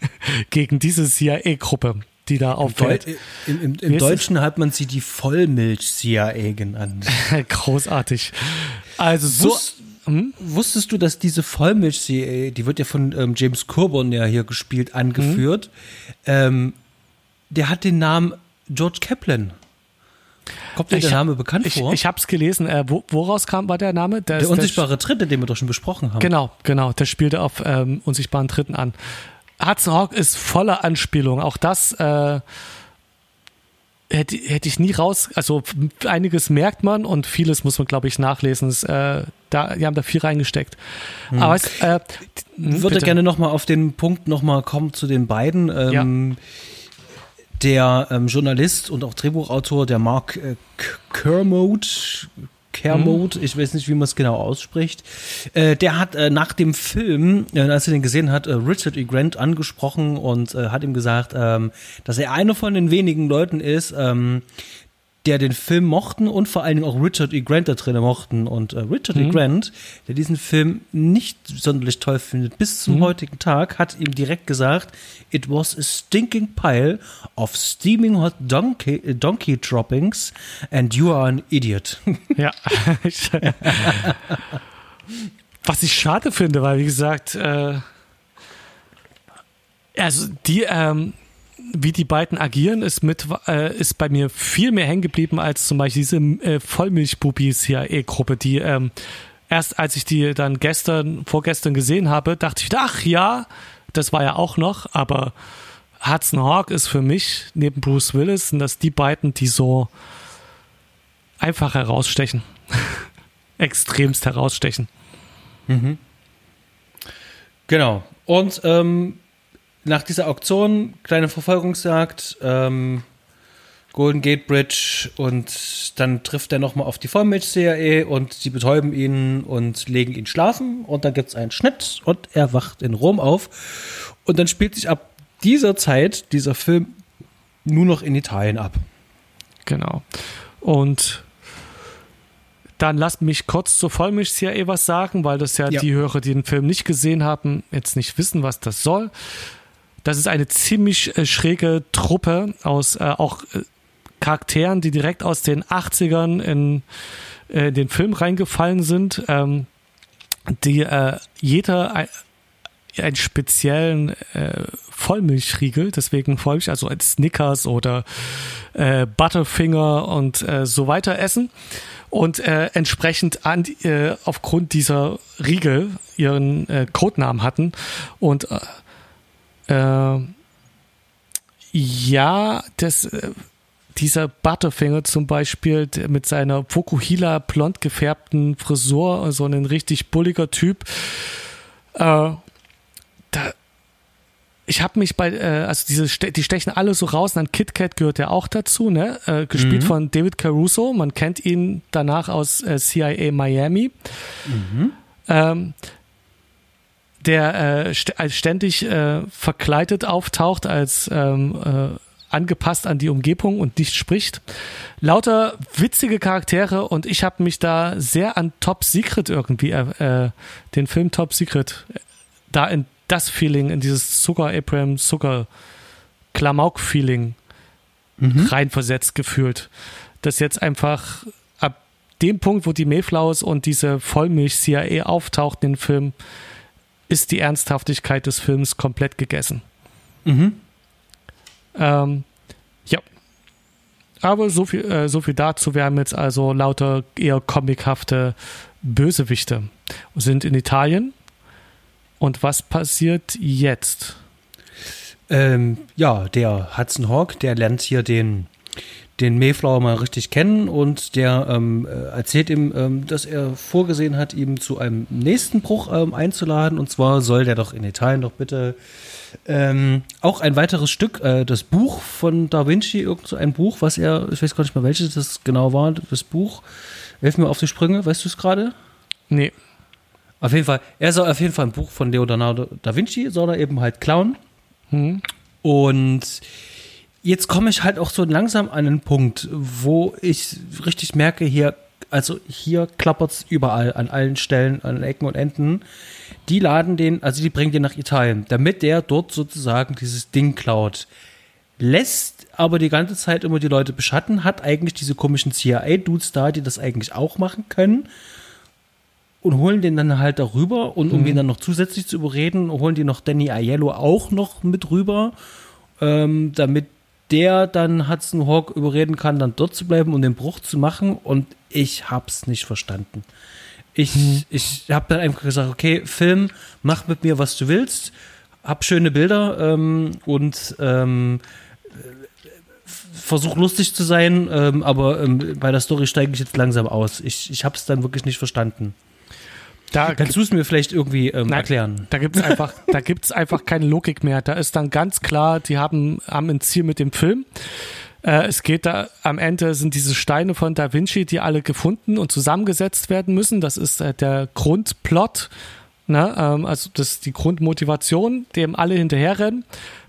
[laughs] gegen diese CIA-Gruppe, die da auffällt. Im, im, im Deutschen hat man sie die Vollmilch-CIA genannt. [laughs] Großartig. Also so. Wus hm? Wusstest du, dass diese Vollmilch-CIA, die wird ja von ähm, James Coburn ja hier gespielt, angeführt, hm? ähm, der hat den Namen George Kaplan. Kommt dir der Name bekannt ich, vor? Ich, ich habe es gelesen. Äh, wo, woraus kam war der Name? Der, der unsichtbare der, Dritte, den wir doch schon besprochen haben. Genau, genau. Der spielte auf ähm, unsichtbaren Dritten an. Hudson Hawk ist voller Anspielung. Auch das äh, hätte, hätte ich nie raus. Also einiges merkt man und vieles muss man, glaube ich, nachlesen. Es, äh, da, die haben da viel reingesteckt. Hm. Aber es, äh, ich würde bitte. gerne nochmal auf den Punkt nochmal kommen zu den beiden. Ähm, ja der ähm, Journalist und auch Drehbuchautor, der Mark äh, Kermode, Kermode, mhm. ich weiß nicht, wie man es genau ausspricht, äh, der hat äh, nach dem Film, äh, als er den gesehen hat, äh, Richard E. Grant angesprochen und äh, hat ihm gesagt, ähm, dass er einer von den wenigen Leuten ist, ähm, der den Film mochten und vor allen Dingen auch Richard E. Grant da drin mochten. Und äh, Richard e. mhm. E. Grant, der diesen Film nicht sonderlich toll findet, bis zum mhm. heutigen Tag, hat ihm direkt gesagt, it was a stinking pile of steaming hot donkey, donkey droppings and you are an idiot. [laughs] Ja. Was ich schade finde, weil wie gesagt, äh, also die, ähm, wie die beiden agieren, ist mit äh, ist bei mir viel mehr hängen geblieben als zum Beispiel diese äh, Vollmilchbubis hier E-Gruppe, die ähm, erst als ich die dann gestern, vorgestern gesehen habe, dachte ich, ach ja, das war ja auch noch, aber Hudson Hawk ist für mich neben Bruce Willis sind das die beiden, die so einfach herausstechen. [laughs] Extremst herausstechen. Mhm. Genau. Und ähm, nach dieser Auktion, kleine Verfolgungsjagd, ähm, Golden Gate Bridge und dann trifft er nochmal auf die Vollmilch-CIA und sie betäuben ihn und legen ihn schlafen und dann gibt es einen Schnitt und er wacht in Rom auf und dann spielt sich ab dieser Zeit dieser Film nur noch in Italien ab. Genau. Und dann lasst mich kurz zur Vollmilch-CIA was sagen, weil das ja, ja, die Hörer, die den Film nicht gesehen haben, jetzt nicht wissen, was das soll. Das ist eine ziemlich äh, schräge Truppe aus äh, auch äh, Charakteren, die direkt aus den 80ern in, äh, den Film reingefallen sind, ähm, die äh, jeder ein, einen speziellen äh, Vollmilchriegel, deswegen Vollmilch, also als Snickers oder Butterfinger und so weiter essen und äh, entsprechend an, äh, aufgrund dieser Riegel ihren äh, Codenamen hatten und äh, äh, ja, das, äh, dieser Butterfinger zum Beispiel mit seiner Fokuhila blond gefärbten Frisur, so ein richtig bulliger Typ. Äh, da, ich habe mich bei, äh, also diese, die stechen alle so raus, und dann Kit Kat gehört ja auch dazu, ne? Äh, gespielt mhm. von David Caruso, man kennt ihn danach aus äh, CIA Miami. Mhm. Ähm, der äh, st als ständig äh, verkleidet auftaucht, als ähm, äh, angepasst an die Umgebung und nicht spricht. Lauter witzige Charaktere und ich habe mich da sehr an Top Secret irgendwie, äh, äh den Film Top Secret, äh, da in das Feeling, in dieses Zucker Abraham Zucker Klamauk-Feeling mhm. reinversetzt gefühlt. Das jetzt einfach ab dem Punkt, wo die Mayflowers und diese Vollmilch-CIA auftauchten im Film, ist die Ernsthaftigkeit des Films komplett gegessen. Mhm. Ähm, ja. Aber so viel, äh, so viel dazu. Wir haben jetzt also lauter eher comichafte Bösewichte sind in Italien. Und was passiert jetzt? Ähm, ja, der Hudson Hawk, der lernt hier den, den Mayflower mal richtig kennen und der ähm, äh, erzählt ihm, ähm, dass er vorgesehen hat, ihm zu einem nächsten Bruch ähm, einzuladen. Und zwar soll der doch in Italien doch bitte ähm, auch ein weiteres Stück, äh, das Buch von Da Vinci, irgend so ein Buch, was er, ich weiß gar nicht mehr welches das genau war, das Buch. Hilf mir auf die Sprünge, weißt du es gerade? Nee. Auf jeden Fall, er soll auf jeden Fall ein Buch von Leonardo da Vinci, soll er eben halt klauen. Mhm. Und jetzt komme ich halt auch so langsam an einen Punkt, wo ich richtig merke, hier, also hier klappert es überall, an allen Stellen, an Ecken und Enden. Die laden den, also die bringen den nach Italien, damit der dort sozusagen dieses Ding klaut. Lässt aber die ganze Zeit immer die Leute beschatten, hat eigentlich diese komischen CIA-Dudes da, die das eigentlich auch machen können und holen den dann halt darüber und um mhm. ihn dann noch zusätzlich zu überreden, holen die noch Danny Aiello auch noch mit rüber, ähm, damit der dann Hudson Hawk überreden kann, dann dort zu bleiben und den Bruch zu machen. Und ich hab's nicht verstanden. Ich, hm. ich habe dann einfach gesagt, okay, Film, mach mit mir, was du willst. Hab schöne Bilder ähm, und ähm, versuch lustig zu sein, ähm, aber ähm, bei der Story steige ich jetzt langsam aus. Ich, ich habe es dann wirklich nicht verstanden. Da Kannst du es mir vielleicht irgendwie ähm, nein, erklären? Da gibt es einfach, [laughs] da gibt's einfach keine Logik mehr. Da ist dann ganz klar, die haben, haben ein Ziel mit dem Film. Äh, es geht da, am Ende sind diese Steine von Da Vinci, die alle gefunden und zusammengesetzt werden müssen. Das ist äh, der Grundplot. Ne? Ähm, also das ist die Grundmotivation, dem alle hinterherrennen,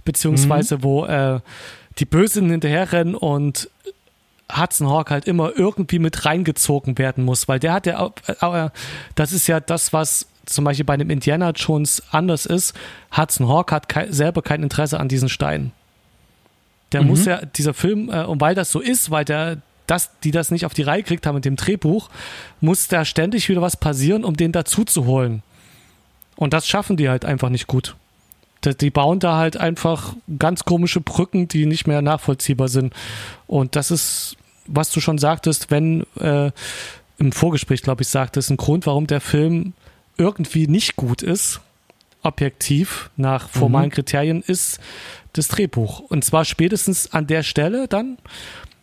beziehungsweise mhm. wo äh, die Bösen hinterherrennen und Hudson Hawk halt immer irgendwie mit reingezogen werden muss, weil der hat ja, äh, das ist ja das, was zum Beispiel bei einem Indiana Jones anders ist. Hudson Hawk hat ke selber kein Interesse an diesen Steinen. Der mhm. muss ja, dieser Film, äh, und weil das so ist, weil der, das, die das nicht auf die Reihe kriegt haben mit dem Drehbuch, muss da ständig wieder was passieren, um den dazu zu holen. Und das schaffen die halt einfach nicht gut. Die bauen da halt einfach ganz komische Brücken, die nicht mehr nachvollziehbar sind. Und das ist was du schon sagtest, wenn äh, im Vorgespräch, glaube ich, sagtest, ein Grund, warum der Film irgendwie nicht gut ist, objektiv nach formalen mhm. Kriterien, ist das Drehbuch. Und zwar spätestens an der Stelle dann.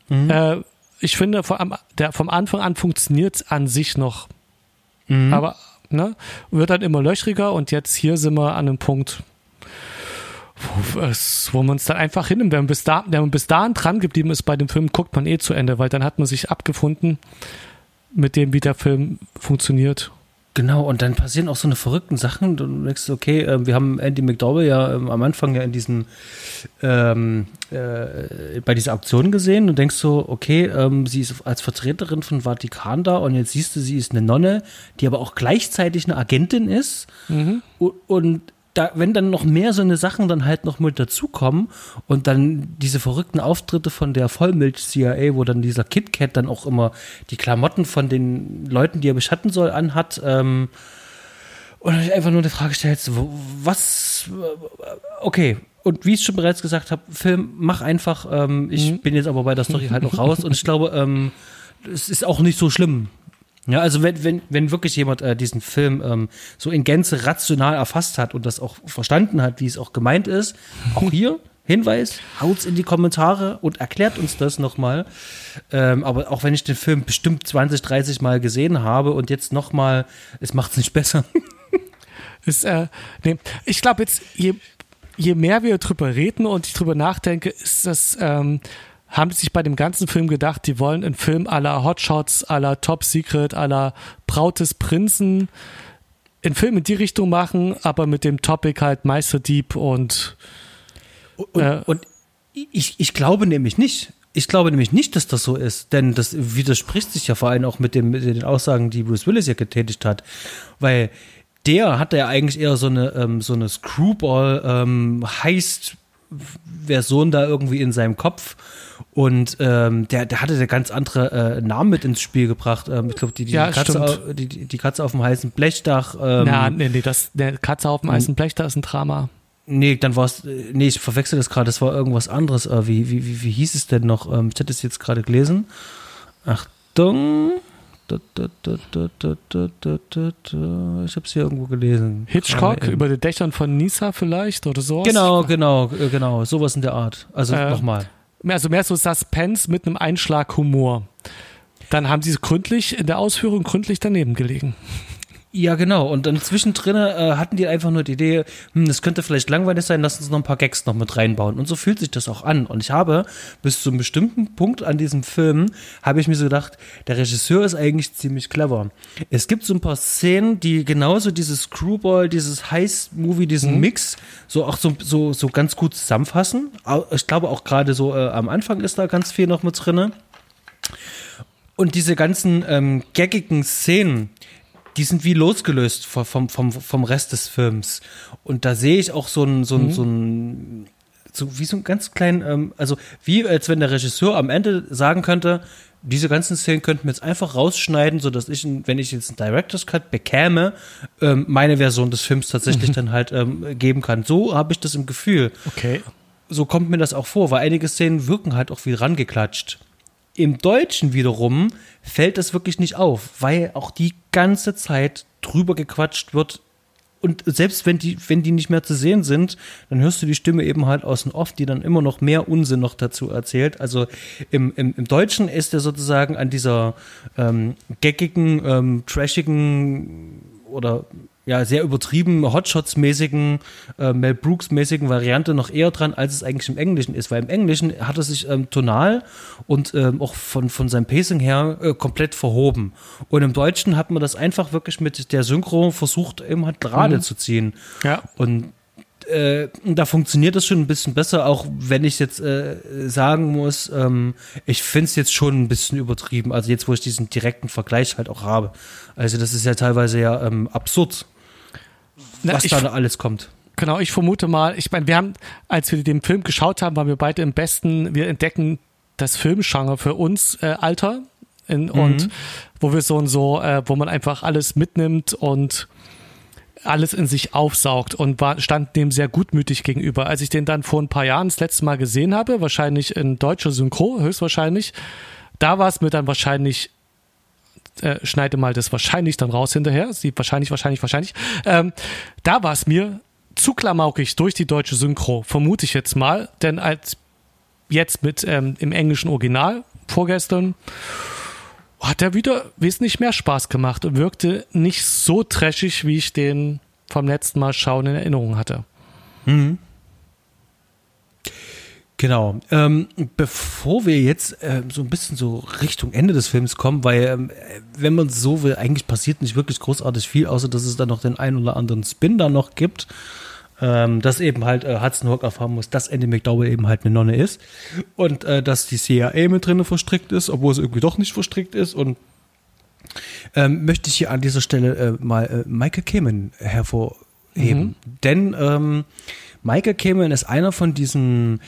Mhm. Äh, ich finde, vom, der, vom Anfang an funktioniert es an sich noch. Mhm. Aber ne, wird dann immer löchriger und jetzt hier sind wir an einem Punkt, wo, wo man es dann einfach hinnimmt. Wenn man, bis da, wenn man bis dahin dran geblieben ist bei dem Film, guckt man eh zu Ende, weil dann hat man sich abgefunden mit dem, wie der Film funktioniert. Genau, und dann passieren auch so eine verrückten Sachen. Du denkst, okay, äh, wir haben Andy McDowell ja ähm, am Anfang ja in diesem ähm, äh, bei dieser Auktion gesehen und denkst so, okay, ähm, sie ist als Vertreterin von Vatikan da und jetzt siehst du, sie ist eine Nonne, die aber auch gleichzeitig eine Agentin ist. Mhm. Und, und da, wenn dann noch mehr so eine Sachen dann halt noch mit dazukommen und dann diese verrückten Auftritte von der Vollmilch-CIA, wo dann dieser KitKat dann auch immer die Klamotten von den Leuten, die er beschatten soll, anhat, ähm, und ich einfach nur eine Frage stellst, was, okay, und wie ich schon bereits gesagt habe, Film, mach einfach, ähm, ich mhm. bin jetzt aber bei der Story halt noch raus und ich glaube, ähm, es ist auch nicht so schlimm. Ja, also wenn, wenn, wenn wirklich jemand äh, diesen Film ähm, so in Gänze rational erfasst hat und das auch verstanden hat, wie es auch gemeint ist, auch hier Hinweis, haut's in die Kommentare und erklärt uns das nochmal. Ähm, aber auch wenn ich den Film bestimmt 20, 30 Mal gesehen habe und jetzt nochmal, es macht's nicht besser. [laughs] ist, äh, nee, ich glaube jetzt, je, je mehr wir drüber reden und ich drüber nachdenke, ist das, ähm, haben sich bei dem ganzen Film gedacht, die wollen einen Film aller Hotshots, aller Top Secret, aller Braut des Prinzen, einen Film in die Richtung machen, aber mit dem Topic halt Meisterdieb und und, äh, und ich, ich glaube nämlich nicht. Ich glaube nämlich nicht, dass das so ist, denn das widerspricht sich ja vor allem auch mit, dem, mit den Aussagen, die Bruce Willis ja getätigt hat, weil der hatte ja eigentlich eher so eine ähm, so eine Screwball ähm, da irgendwie in seinem Kopf und ähm, der, der hatte der ganz andere äh, Namen mit ins Spiel gebracht. Ähm, ich glaube, die, die, ja, Katze, die, die Katze auf dem heißen Blechdach. Ähm, ja, nee, nee, das, der Katze auf dem heißen Blechdach ist ein Drama. Nee, dann war es, nee, ich verwechsel das gerade, das war irgendwas anderes. Äh, wie, wie, wie, wie hieß es denn noch? Ähm, ich hätte es jetzt gerade gelesen. Achtung. Ich habe es hier irgendwo gelesen. Hitchcock über den Dächern von Nisa vielleicht oder so. Genau, genau, äh, genau. Sowas in der Art. Also äh, nochmal. Also mehr so Suspense mit einem Einschlag Humor. Dann haben sie es gründlich in der Ausführung gründlich daneben gelegen. Ja, genau. Und dann zwischendrin äh, hatten die einfach nur die Idee, hm, das könnte vielleicht langweilig sein, lass uns noch ein paar Gags noch mit reinbauen. Und so fühlt sich das auch an. Und ich habe bis zu einem bestimmten Punkt an diesem Film, habe ich mir so gedacht, der Regisseur ist eigentlich ziemlich clever. Es gibt so ein paar Szenen, die genauso dieses Screwball, dieses Heist-Movie, diesen mhm. Mix, so auch so, so, so ganz gut zusammenfassen. Ich glaube auch gerade so äh, am Anfang ist da ganz viel noch mit drinne. Und diese ganzen ähm, gaggigen Szenen, die sind wie losgelöst vom, vom, vom Rest des Films. Und da sehe ich auch so ein, so ein, mhm. so ein, so wie so ein ganz kleinen, ähm, also wie als wenn der Regisseur am Ende sagen könnte, diese ganzen Szenen könnten wir jetzt einfach rausschneiden, so dass ich, wenn ich jetzt einen Director's Cut bekäme, ähm, meine Version des Films tatsächlich mhm. [laughs] dann halt ähm, geben kann. So habe ich das im Gefühl. Okay. So kommt mir das auch vor, weil einige Szenen wirken halt auch wie rangeklatscht. Im Deutschen wiederum fällt das wirklich nicht auf, weil auch die ganze Zeit drüber gequatscht wird. Und selbst wenn die, wenn die nicht mehr zu sehen sind, dann hörst du die Stimme eben halt aus dem Off, die dann immer noch mehr Unsinn noch dazu erzählt. Also im, im, im Deutschen ist er sozusagen an dieser ähm, gaggigen, ähm, trashigen oder ja, sehr übertrieben Hotshots-mäßigen, äh, Mel Brooks-mäßigen Variante noch eher dran, als es eigentlich im Englischen ist. Weil im Englischen hat er sich ähm, tonal und ähm, auch von, von seinem Pacing her äh, komplett verhoben. Und im Deutschen hat man das einfach wirklich mit der Synchro versucht, eben halt gerade mhm. zu ziehen. Ja. Und äh, da funktioniert das schon ein bisschen besser, auch wenn ich jetzt äh, sagen muss, ähm, ich finde es jetzt schon ein bisschen übertrieben. Also jetzt, wo ich diesen direkten Vergleich halt auch habe. Also das ist ja teilweise ja ähm, absurd, Na, was da alles kommt. Genau, ich vermute mal, ich meine, wir haben, als wir den Film geschaut haben, waren wir beide im besten, wir entdecken das Filmgenre für uns äh, Alter in, mhm. und wo wir so und so, äh, wo man einfach alles mitnimmt und alles in sich aufsaugt und war, stand dem sehr gutmütig gegenüber. Als ich den dann vor ein paar Jahren das letzte Mal gesehen habe, wahrscheinlich in deutscher Synchro, höchstwahrscheinlich, da war es mir dann wahrscheinlich äh, schneide mal das wahrscheinlich dann raus hinterher, sieht wahrscheinlich, wahrscheinlich, wahrscheinlich. Ähm, da war es mir zu klamaukig durch die deutsche Synchro, vermute ich jetzt mal, denn als jetzt mit ähm, im englischen Original vorgestern hat er wieder wesentlich mehr Spaß gemacht und wirkte nicht so trashig, wie ich den vom letzten Mal schauen in Erinnerung hatte. Mhm. Genau. Ähm, bevor wir jetzt äh, so ein bisschen so Richtung Ende des Films kommen, weil, ähm, wenn man so will, eigentlich passiert nicht wirklich großartig viel, außer dass es dann noch den einen oder anderen Spin da noch gibt ähm, dass eben halt äh, Hudson Hawk erfahren muss, dass Andy McDowell eben halt eine Nonne ist und äh, dass die CIA mit drinnen verstrickt ist, obwohl sie irgendwie doch nicht verstrickt ist und ähm, möchte ich hier an dieser Stelle äh, mal äh, Michael Kamen hervorheben. Mhm. Denn ähm, Michael Kamen ist einer von diesen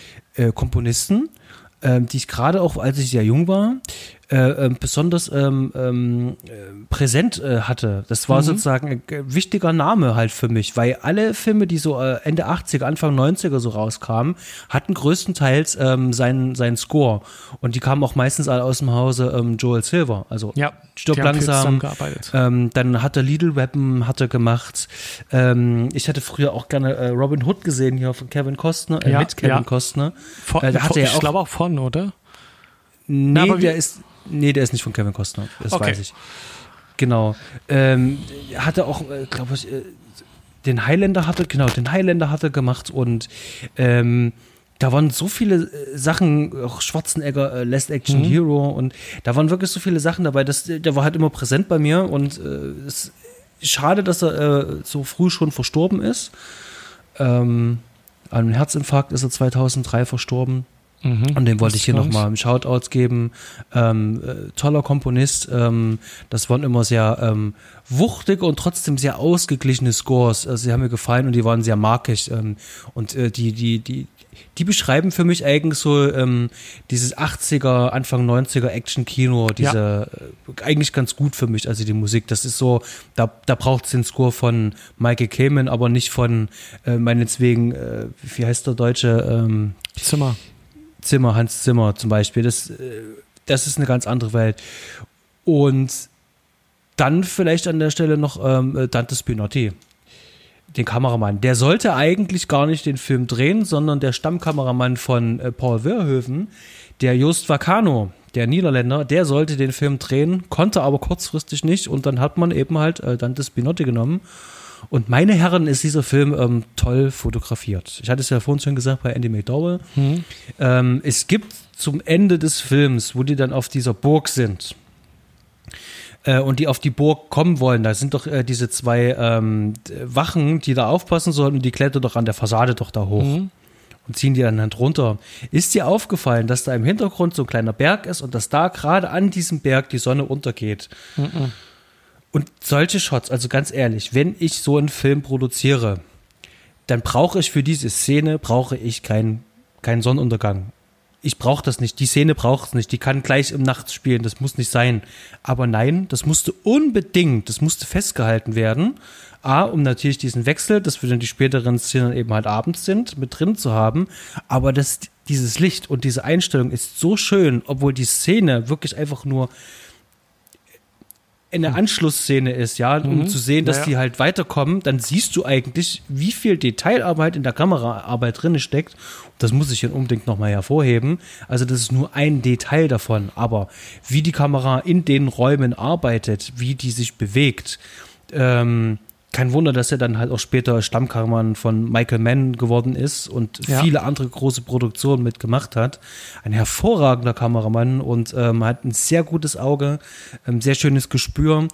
Komponisten, ähm, die ich gerade auch, als ich sehr jung war, äh, ähm, besonders ähm, ähm, präsent äh, hatte. Das war mhm. sozusagen ein wichtiger Name halt für mich, weil alle Filme, die so äh, Ende 80er, Anfang 90er so rauskamen, hatten größtenteils ähm, seinen, seinen Score. Und die kamen auch meistens alle aus dem Hause ähm, Joel Silver. Also ja, Stirb langsam. Ähm, dann hat er Little Weapon hat er gemacht. Ähm, ich hatte früher auch gerne äh, Robin Hood gesehen hier von Kevin Costner, äh, ja, mit Kevin ja. Costner. Von, äh, von, ich glaube auch von, oder? Nee, Na, der ist Nee, der ist nicht von Kevin Costner, das okay. weiß ich. Genau. Ähm, hatte auch, äh, glaube ich, äh, den Highlander hatte, genau, den Highlander hatte gemacht und ähm, da waren so viele äh, Sachen, auch Schwarzenegger, äh, Last Action mhm. Hero und da waren wirklich so viele Sachen dabei, dass, der war halt immer präsent bei mir und äh, es ist schade, dass er äh, so früh schon verstorben ist. Ähm, an einem Herzinfarkt ist er 2003 verstorben. Mhm, und dem wollte ich hier nochmal Shoutouts geben. Ähm, äh, toller Komponist. Ähm, das waren immer sehr ähm, wuchtige und trotzdem sehr ausgeglichene Scores. Also sie haben mir gefallen und die waren sehr markig. Ähm, und äh, die, die, die, die beschreiben für mich eigentlich so ähm, dieses 80er, Anfang 90er Action-Kino, diese ja. äh, eigentlich ganz gut für mich, also die Musik. Das ist so, da, da braucht es den Score von Michael Kamen, aber nicht von äh, meinetwegen, äh, wie heißt der Deutsche? Ähm, Zimmer. Zimmer, Hans Zimmer zum Beispiel. Das, äh, das ist eine ganz andere Welt. Und dann vielleicht an der Stelle noch ähm, Dante Spinotti. den Kameramann. Der sollte eigentlich gar nicht den Film drehen, sondern der Stammkameramann von äh, Paul Verhoeven, der Just Vacano, der Niederländer, der sollte den Film drehen, konnte aber kurzfristig nicht und dann hat man eben halt äh, Dante Spinotti genommen. Und meine Herren ist dieser Film ähm, toll fotografiert. Ich hatte es ja vorhin schon gesagt bei Andy McDowell. Mhm. Ähm, es gibt zum Ende des Films, wo die dann auf dieser Burg sind, äh, und die auf die Burg kommen wollen. Da sind doch äh, diese zwei ähm, Wachen, die da aufpassen sollen und die klettern doch an der Fassade doch da hoch. Mhm. Und ziehen die dann halt runter. Ist dir aufgefallen, dass da im Hintergrund so ein kleiner Berg ist und dass da gerade an diesem Berg die Sonne untergeht? Mhm. Und solche Shots, also ganz ehrlich, wenn ich so einen Film produziere, dann brauche ich für diese Szene brauche ich keinen keinen Sonnenuntergang ich brauche das nicht, die Szene braucht es nicht, die kann gleich im Nacht spielen, das muss nicht sein. Aber nein, das musste unbedingt, das musste festgehalten werden. A, um natürlich diesen Wechsel, dass wir dann die späteren Szenen eben halt abends sind, mit drin zu haben. Aber das, dieses Licht und diese Einstellung ist so schön, obwohl die Szene wirklich einfach nur in der hm. Anschlussszene ist, ja, um mhm. zu sehen, dass naja. die halt weiterkommen, dann siehst du eigentlich, wie viel Detailarbeit in der Kameraarbeit drin steckt. Das muss ich hier unbedingt nochmal hervorheben. Also das ist nur ein Detail davon, aber wie die Kamera in den Räumen arbeitet, wie die sich bewegt, ähm, kein Wunder, dass er dann halt auch später Stammkameramann von Michael Mann geworden ist und ja. viele andere große Produktionen mitgemacht hat. Ein hervorragender Kameramann und ähm, hat ein sehr gutes Auge, ein sehr schönes Gespür.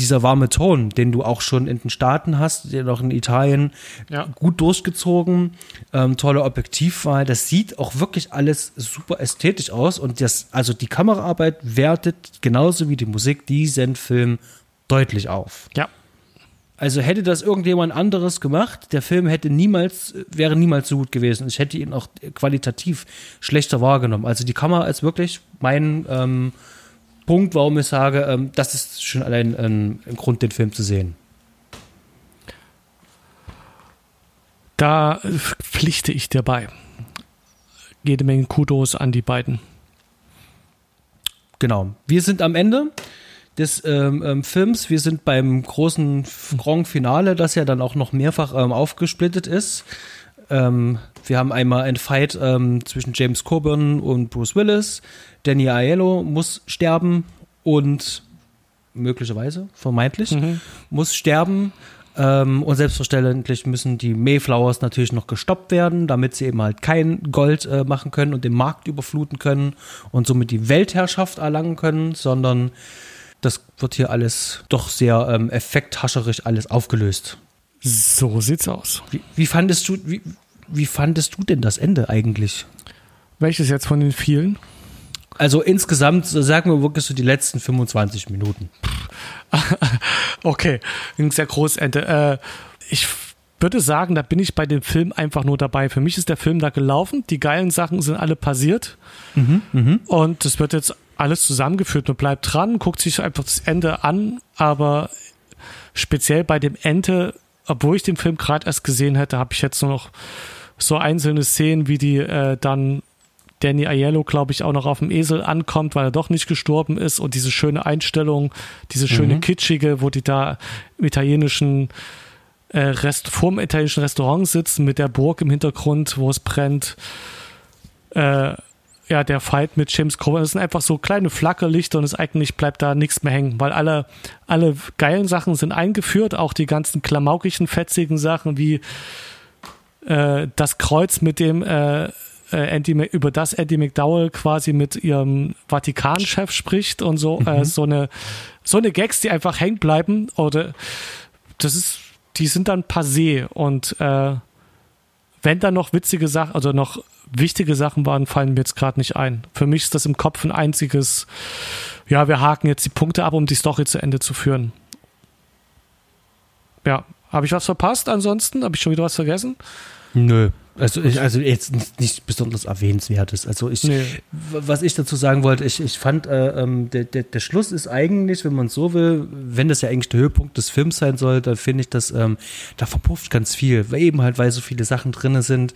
Dieser warme Ton, den du auch schon in den Staaten hast, den auch in Italien ja. gut durchgezogen, ähm, tolle Objektivwahl, das sieht auch wirklich alles super ästhetisch aus und das, also die Kameraarbeit wertet genauso wie die Musik diesen Film deutlich auf. Ja, also hätte das irgendjemand anderes gemacht, der Film hätte niemals, wäre niemals so gut gewesen. Ich hätte ihn auch qualitativ schlechter wahrgenommen. Also die Kamera ist wirklich mein ähm, Punkt, warum ich sage, ähm, das ist schon allein ähm, ein Grund, den Film zu sehen. Da pflichte ich dir bei. Jede Menge Kudos an die beiden. Genau. Wir sind am Ende des ähm, ähm, Films. Wir sind beim großen Grand Finale, das ja dann auch noch mehrfach ähm, aufgesplittet ist. Ähm, wir haben einmal ein Fight ähm, zwischen James Coburn und Bruce Willis. Danny Aiello muss sterben und möglicherweise, vermeintlich, mhm. muss sterben. Ähm, und selbstverständlich müssen die Mayflowers natürlich noch gestoppt werden, damit sie eben halt kein Gold äh, machen können und den Markt überfluten können und somit die Weltherrschaft erlangen können, sondern das wird hier alles doch sehr ähm, effekthascherisch alles aufgelöst. So sieht's aus. Wie, wie, fandest du, wie, wie fandest du denn das Ende eigentlich? Welches jetzt von den vielen? Also insgesamt, sagen wir wirklich so die letzten 25 Minuten. [laughs] okay, ein sehr großes Ende. Äh, ich würde sagen, da bin ich bei dem Film einfach nur dabei. Für mich ist der Film da gelaufen, die geilen Sachen sind alle passiert. Mhm, mh. Und es wird jetzt alles zusammengeführt. Man bleibt dran, guckt sich einfach das Ende an, aber speziell bei dem Ende, obwohl ich den Film gerade erst gesehen hätte, habe ich jetzt nur noch so einzelne Szenen, wie die äh, dann Danny Aiello, glaube ich, auch noch auf dem Esel ankommt, weil er doch nicht gestorben ist und diese schöne Einstellung, diese schöne mhm. kitschige, wo die da im italienischen äh, Rest, vorm italienischen Restaurant sitzen mit der Burg im Hintergrund, wo es brennt. Äh, ja, der Fight mit James Coburn, das sind einfach so kleine Flackerlichter und es eigentlich bleibt da nichts mehr hängen, weil alle, alle geilen Sachen sind eingeführt, auch die ganzen klamaukigen, fetzigen Sachen wie äh, das Kreuz mit dem äh, äh Andy, über das Eddie McDowell quasi mit ihrem Vatikanchef spricht und so, äh, mhm. äh, so eine, so eine Gags, die einfach hängen bleiben oder das ist, die sind dann passé und äh, wenn da noch witzige Sachen, also noch wichtige Sachen waren, fallen mir jetzt gerade nicht ein. Für mich ist das im Kopf ein einziges, ja, wir haken jetzt die Punkte ab, um die Story zu Ende zu führen. Ja, habe ich was verpasst ansonsten? Habe ich schon wieder was vergessen? Nö, also, ich, also jetzt nicht, nicht besonders erwähnenswertes. Also ich, nee. was ich dazu sagen wollte, ich, ich fand, äh, ähm, der, der, der Schluss ist eigentlich, wenn man so will, wenn das ja eigentlich der Höhepunkt des Films sein soll, da finde ich, dass ähm, da verpufft ganz viel, weil eben halt, weil so viele Sachen drin sind.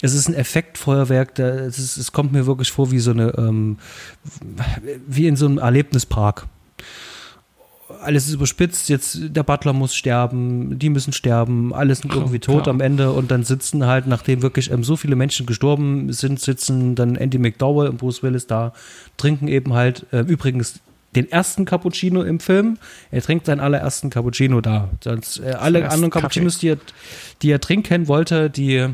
Es ist ein Effektfeuerwerk, da, es, ist, es kommt mir wirklich vor wie so eine, ähm, wie in so einem Erlebnispark alles ist überspitzt, jetzt der Butler muss sterben, die müssen sterben, alles sind irgendwie tot Klar. am Ende und dann sitzen halt, nachdem wirklich ähm, so viele Menschen gestorben sind, sitzen dann Andy McDowell und Bruce Willis da, trinken eben halt, äh, übrigens den ersten Cappuccino im Film. Er trinkt seinen allerersten Cappuccino da. Sonst, äh, alle anderen Cappuccinos, die er, die er trinken wollte, die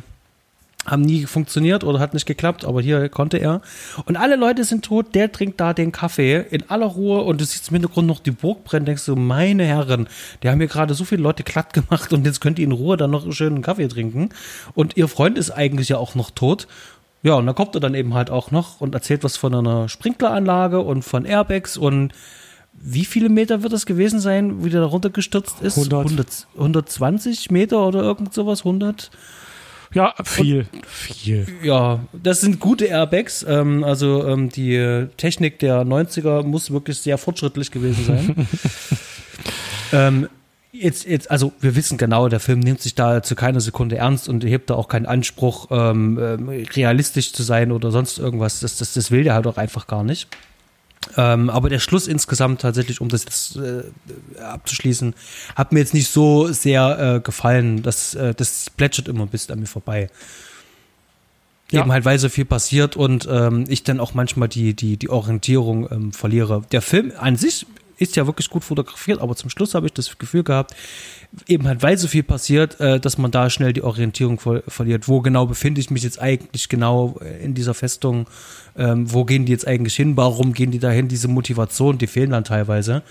haben nie funktioniert oder hat nicht geklappt, aber hier konnte er. Und alle Leute sind tot, der trinkt da den Kaffee in aller Ruhe und du siehst im Hintergrund noch die Burg brennen, denkst du, meine Herren, die haben hier gerade so viele Leute glatt gemacht und jetzt könnt ihr in Ruhe dann noch einen schönen Kaffee trinken. Und ihr Freund ist eigentlich ja auch noch tot. Ja, und dann kommt er dann eben halt auch noch und erzählt was von einer Sprinkleranlage und von Airbags und wie viele Meter wird das gewesen sein, wie der da runtergestürzt ist? 100. 100 120 Meter oder irgend sowas? 100? Ja, viel, und, viel. Ja, das sind gute Airbags. Ähm, also ähm, die Technik der 90er muss wirklich sehr fortschrittlich gewesen sein. [laughs] ähm, jetzt, jetzt, also wir wissen genau, der Film nimmt sich da zu keiner Sekunde ernst und hebt da auch keinen Anspruch, ähm, ähm, realistisch zu sein oder sonst irgendwas. Das, das, das will der halt auch einfach gar nicht. Ähm, aber der Schluss insgesamt tatsächlich, um das jetzt äh, abzuschließen, hat mir jetzt nicht so sehr äh, gefallen. Das, äh, das plätschert immer bis an mir vorbei. Ja. Eben halt, weil so viel passiert und ähm, ich dann auch manchmal die, die, die Orientierung ähm, verliere. Der Film an sich ist ja wirklich gut fotografiert, aber zum Schluss habe ich das Gefühl gehabt, eben halt, weil so viel passiert, äh, dass man da schnell die Orientierung ver verliert. Wo genau befinde ich mich jetzt eigentlich genau äh, in dieser Festung? Ähm, wo gehen die jetzt eigentlich hin? Warum gehen die dahin? Diese Motivation, die fehlen dann teilweise.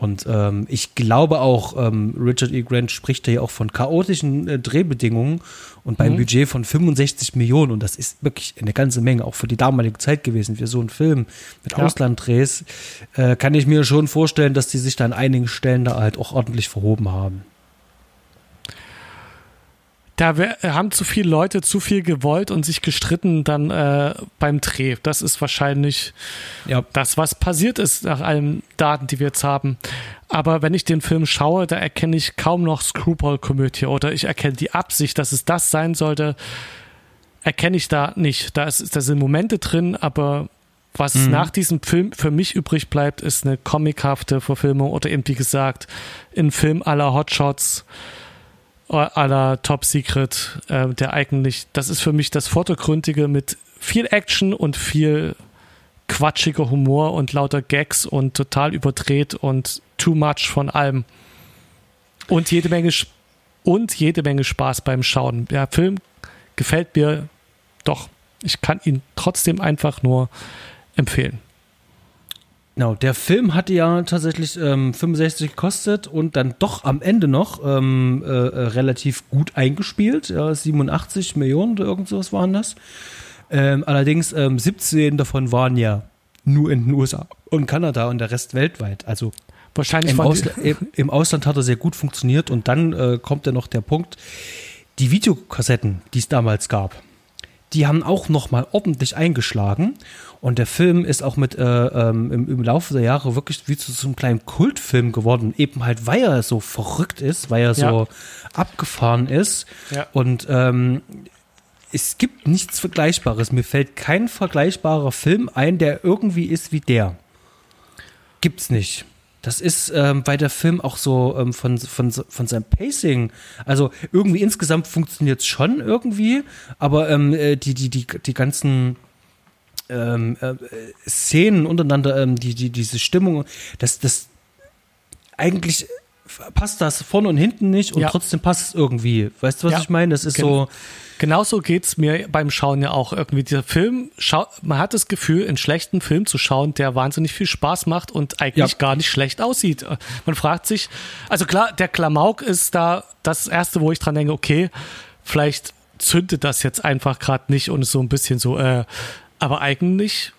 Und ähm, ich glaube auch, ähm, Richard E. Grant spricht ja auch von chaotischen äh, Drehbedingungen und beim mhm. Budget von 65 Millionen. Und das ist wirklich eine ganze Menge, auch für die damalige Zeit gewesen, für so einen Film mit ja. Auslanddrehs, äh, kann ich mir schon vorstellen, dass die sich da an einigen Stellen da halt auch ordentlich verhoben haben da haben zu viele Leute zu viel gewollt und sich gestritten dann äh, beim Dreh. Das ist wahrscheinlich ja. das, was passiert ist nach allen Daten, die wir jetzt haben. Aber wenn ich den Film schaue, da erkenne ich kaum noch Screwball-Komödie oder ich erkenne die Absicht, dass es das sein sollte, erkenne ich da nicht. Da, ist, da sind Momente drin, aber was mhm. nach diesem Film für mich übrig bleibt, ist eine comichafte Verfilmung oder eben wie gesagt, ein Film aller Hotshots aller Top Secret, äh, der eigentlich, das ist für mich das Vordergründige mit viel Action und viel quatschiger Humor und lauter Gags und total überdreht und too much von allem. Und jede Menge und jede Menge Spaß beim Schauen. Der Film gefällt mir doch. Ich kann ihn trotzdem einfach nur empfehlen. Genau, der Film hatte ja tatsächlich ähm, 65 gekostet und dann doch am Ende noch ähm, äh, äh relativ gut eingespielt. Ja, 87 Millionen oder irgend sowas waren das. Ähm, allerdings ähm, 17 davon waren ja nur in den USA und Kanada und der Rest weltweit. Also wahrscheinlich im, Ausla im Ausland hat er sehr gut funktioniert und dann äh, kommt ja noch der Punkt, die Videokassetten, die es damals gab, die haben auch noch mal ordentlich eingeschlagen und der Film ist auch mit äh, ähm, im, im, Laufe der Jahre wirklich wie zu so einem kleinen Kultfilm geworden, eben halt, weil er so verrückt ist, weil er ja. so abgefahren ist. Ja. Und ähm, es gibt nichts Vergleichbares. Mir fällt kein vergleichbarer Film ein, der irgendwie ist wie der. Gibt's nicht. Das ist, ähm, weil der Film auch so ähm, von, von, von seinem Pacing, also irgendwie insgesamt funktioniert es schon irgendwie, aber ähm, äh, die, die, die, die ganzen ähm, äh, Szenen untereinander, ähm, die, die, diese Stimmung, das, das eigentlich passt das vorne und hinten nicht und ja. trotzdem passt es irgendwie. Weißt du, was ja. ich meine? Das ist Gen so. Genauso geht es mir beim Schauen ja auch irgendwie. Dieser Film, man hat das Gefühl, einen schlechten Film zu schauen, der wahnsinnig viel Spaß macht und eigentlich ja. gar nicht schlecht aussieht. Man fragt sich, also klar, der Klamauk ist da das Erste, wo ich dran denke, okay, vielleicht zündet das jetzt einfach gerade nicht und ist so ein bisschen so, äh, aber eigentlich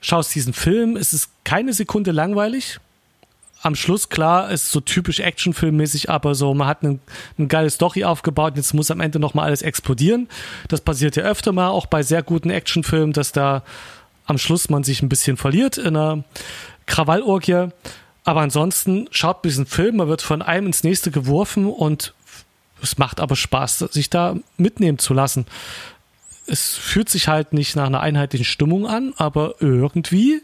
schaust diesen Film, es ist keine Sekunde langweilig. Am Schluss, klar, ist so typisch Actionfilmmäßig, aber so, man hat ein, ein geiles Story aufgebaut, jetzt muss am Ende nochmal alles explodieren. Das passiert ja öfter mal, auch bei sehr guten Actionfilmen, dass da am Schluss man sich ein bisschen verliert in einer Krawallorgie. Aber ansonsten schaut diesen Film, man wird von einem ins nächste geworfen und es macht aber Spaß, sich da mitnehmen zu lassen es fühlt sich halt nicht nach einer einheitlichen Stimmung an, aber irgendwie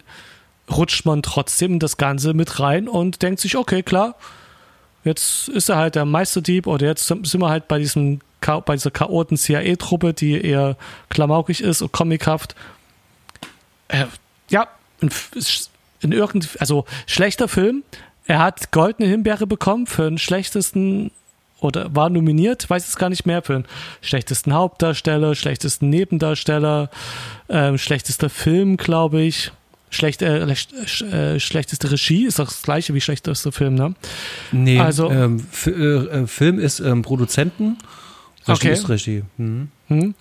rutscht man trotzdem das Ganze mit rein und denkt sich, okay, klar, jetzt ist er halt der Meisterdieb oder jetzt sind wir halt bei diesem bei dieser chaoten CIA-Truppe, die eher klamaukig ist und comichaft. Äh, ja, in, in irgend, also schlechter Film. Er hat goldene Himbeere bekommen für den schlechtesten oder war nominiert, weiß es gar nicht mehr, für den schlechtesten Hauptdarsteller, schlechtesten Nebendarsteller, äh, schlechtester Film, glaube ich. Schlecht, äh, äh, schlechteste Regie ist doch das gleiche wie schlechtester Film, ne? Nee, also, ähm, äh, äh, Film ist ähm, Produzenten, Regie okay. ist Regie. Mhm. Mhm.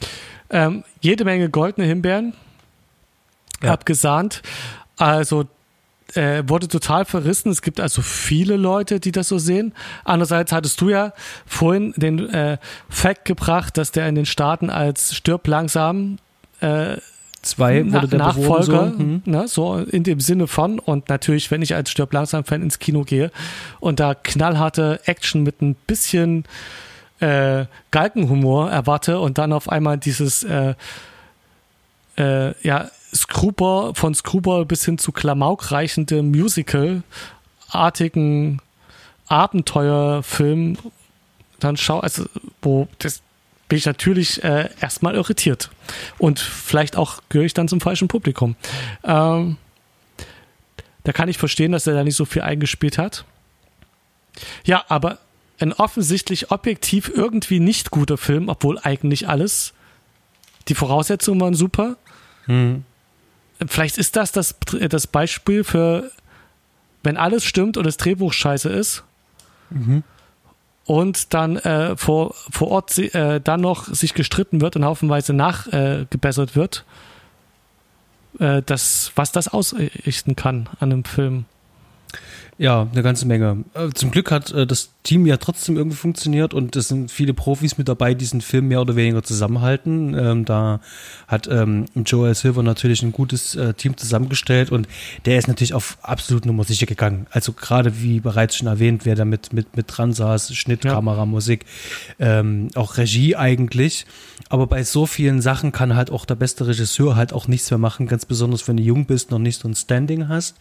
Ähm, jede Menge goldene Himbeeren ja. abgesahnt. Also äh, wurde total verrissen. Es gibt also viele Leute, die das so sehen. Andererseits hattest du ja vorhin den äh, Fact gebracht, dass der in den Staaten als stirb langsam äh, Zwei wurde der Nachfolger, so. Hm. Ne, so in dem Sinne von und natürlich, wenn ich als stirb langsam Fan ins Kino gehe und da knallharte Action mit ein bisschen äh, Galgenhumor erwarte und dann auf einmal dieses äh, äh, ja Screwball von Screwball bis hin zu Klamauk reichende Musical-artigen Abenteuerfilm dann schau, also wo das bin ich natürlich äh, erstmal irritiert. Und vielleicht auch gehöre ich dann zum falschen Publikum. Ähm, da kann ich verstehen, dass er da nicht so viel eingespielt hat. Ja, aber ein offensichtlich objektiv irgendwie nicht guter Film, obwohl eigentlich alles, die Voraussetzungen waren super. Hm. Vielleicht ist das, das das Beispiel für, wenn alles stimmt und das Drehbuch scheiße ist. Mhm und dann äh, vor, vor Ort äh, dann noch sich gestritten wird und haufenweise nachgebessert äh, wird, äh, das, was das ausrichten kann an einem Film. Ja, eine ganze Menge. Äh, zum Glück hat äh, das Team ja trotzdem irgendwie funktioniert und es sind viele Profis mit dabei, die diesen Film mehr oder weniger zusammenhalten. Ähm, da hat ähm, Joel Silver natürlich ein gutes äh, Team zusammengestellt und der ist natürlich auf absolut Nummer sicher gegangen. Also gerade wie bereits schon erwähnt, wer da mit, mit, mit dran saß, Schnitt, ja. Kamera, Musik, ähm, auch Regie eigentlich. Aber bei so vielen Sachen kann halt auch der beste Regisseur halt auch nichts mehr machen, ganz besonders wenn du jung bist, noch nicht so ein Standing hast.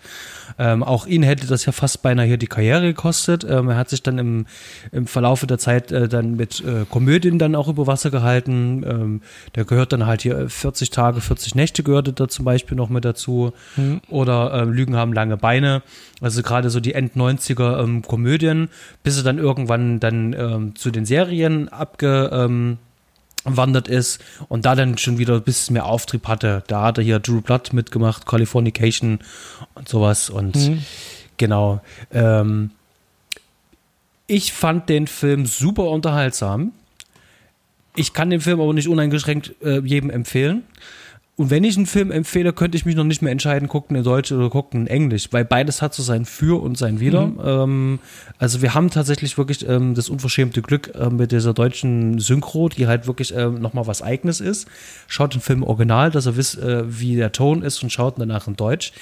Auch ihn hätte das ja fast beinahe hier die Karriere gekostet. Ähm, er hat sich dann im, im Verlaufe der Zeit äh, dann mit äh, Komödien dann auch über Wasser gehalten. Ähm, der gehört dann halt hier 40 Tage, 40 Nächte gehörte da zum Beispiel noch mit dazu. Mhm. Oder ähm, Lügen haben lange Beine. Also gerade so die End-90er ähm, Komödien, bis er dann irgendwann dann ähm, zu den Serien abge ähm, wandert ist und da dann schon wieder ein bisschen mehr Auftrieb hatte. Da hat er hier Drew Blood mitgemacht, Californication und sowas und mhm. Genau. Ähm, ich fand den Film super unterhaltsam. Ich kann den Film aber nicht uneingeschränkt äh, jedem empfehlen. Und wenn ich einen Film empfehle, könnte ich mich noch nicht mehr entscheiden, gucken in Deutsch oder gucken in Englisch, weil beides hat so sein Für und sein Wider. Mhm. Ähm, also wir haben tatsächlich wirklich ähm, das unverschämte Glück äh, mit dieser deutschen Synchro, die halt wirklich äh, nochmal was Eigenes ist. Schaut den Film original, dass ihr wisst, äh, wie der Ton ist und schaut danach in Deutsch.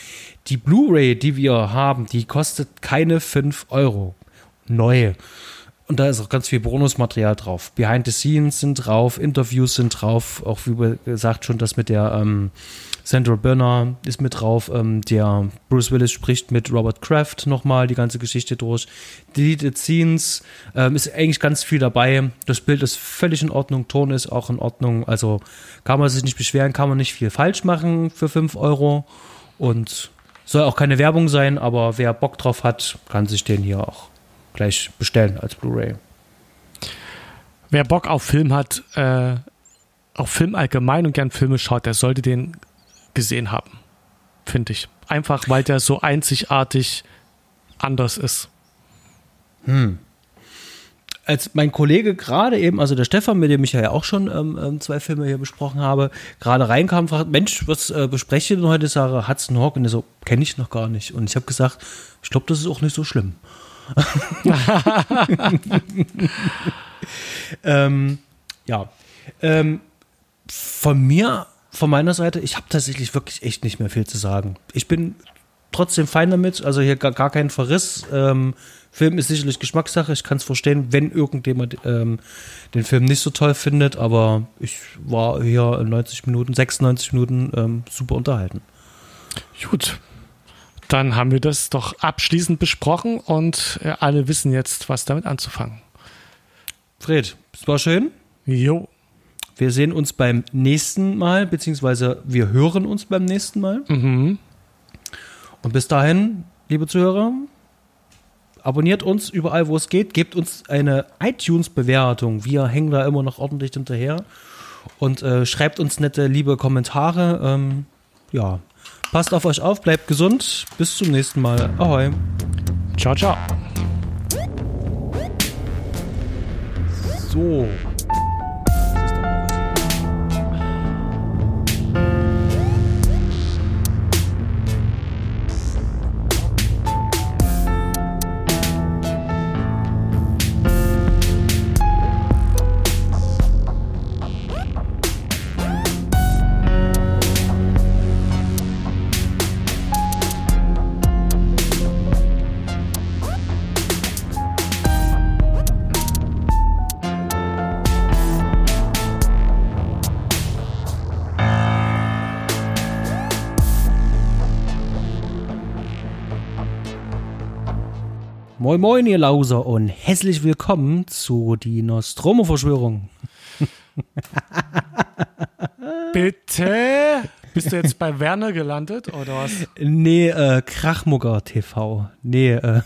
Die Blu-ray, die wir haben, die kostet keine 5 Euro. Neu. Und da ist auch ganz viel Bonusmaterial drauf. Behind the Scenes sind drauf, Interviews sind drauf, auch wie gesagt schon das mit der ähm, Sandra Burner ist mit drauf. Ähm, der Bruce Willis spricht mit Robert Kraft nochmal die ganze Geschichte durch. Deleted Scenes ähm, ist eigentlich ganz viel dabei. Das Bild ist völlig in Ordnung, Ton ist auch in Ordnung. Also kann man sich nicht beschweren, kann man nicht viel falsch machen für 5 Euro. Und soll auch keine Werbung sein, aber wer Bock drauf hat, kann sich den hier auch gleich bestellen als Blu-ray. Wer Bock auf Film hat, äh, auf Film allgemein und gern Filme schaut, der sollte den gesehen haben, finde ich. Einfach, weil der so einzigartig anders ist. Hm. Als mein Kollege gerade eben, also der Stefan, mit dem ich ja auch schon ähm, ähm zwei Filme hier besprochen habe, gerade reinkam, fragt, Mensch, was äh, bespreche ich denn heute? Sage Hudson Hawk und der so, kenne ich noch gar nicht. Und ich habe gesagt, ich glaube, das ist auch nicht so schlimm. Ähm, ja. Ähm, von mir, von meiner Seite, ich habe tatsächlich wirklich echt nicht mehr viel zu sagen. Ich bin trotzdem fein damit, also hier gar, gar kein Verriss. Ähm, Film ist sicherlich Geschmackssache. Ich kann es verstehen, wenn irgendjemand ähm, den Film nicht so toll findet, aber ich war hier 90 Minuten, 96 Minuten ähm, super unterhalten. Gut. Dann haben wir das doch abschließend besprochen und äh, alle wissen jetzt, was damit anzufangen. Fred, es war schön. Jo. Wir sehen uns beim nächsten Mal, beziehungsweise wir hören uns beim nächsten Mal. Mhm. Und bis dahin, liebe Zuhörer, abonniert uns überall, wo es geht, gebt uns eine iTunes-Bewertung. Wir hängen da immer noch ordentlich hinterher. Und äh, schreibt uns nette, liebe Kommentare. Ähm, ja, passt auf euch auf, bleibt gesund. Bis zum nächsten Mal. Ahoi. Ciao, ciao. So. Moin Moin, ihr Lauser und herzlich willkommen zu die Nostromo-Verschwörung. [laughs] Bitte? Bist du jetzt bei Werner gelandet oder was? Nee, äh, Krachmugger TV. Nee, äh,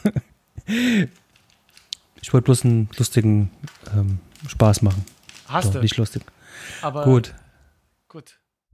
[laughs] ich wollte bloß einen lustigen ähm, Spaß machen. Hast Doch, du? Nicht lustig. Aber Gut. Gut.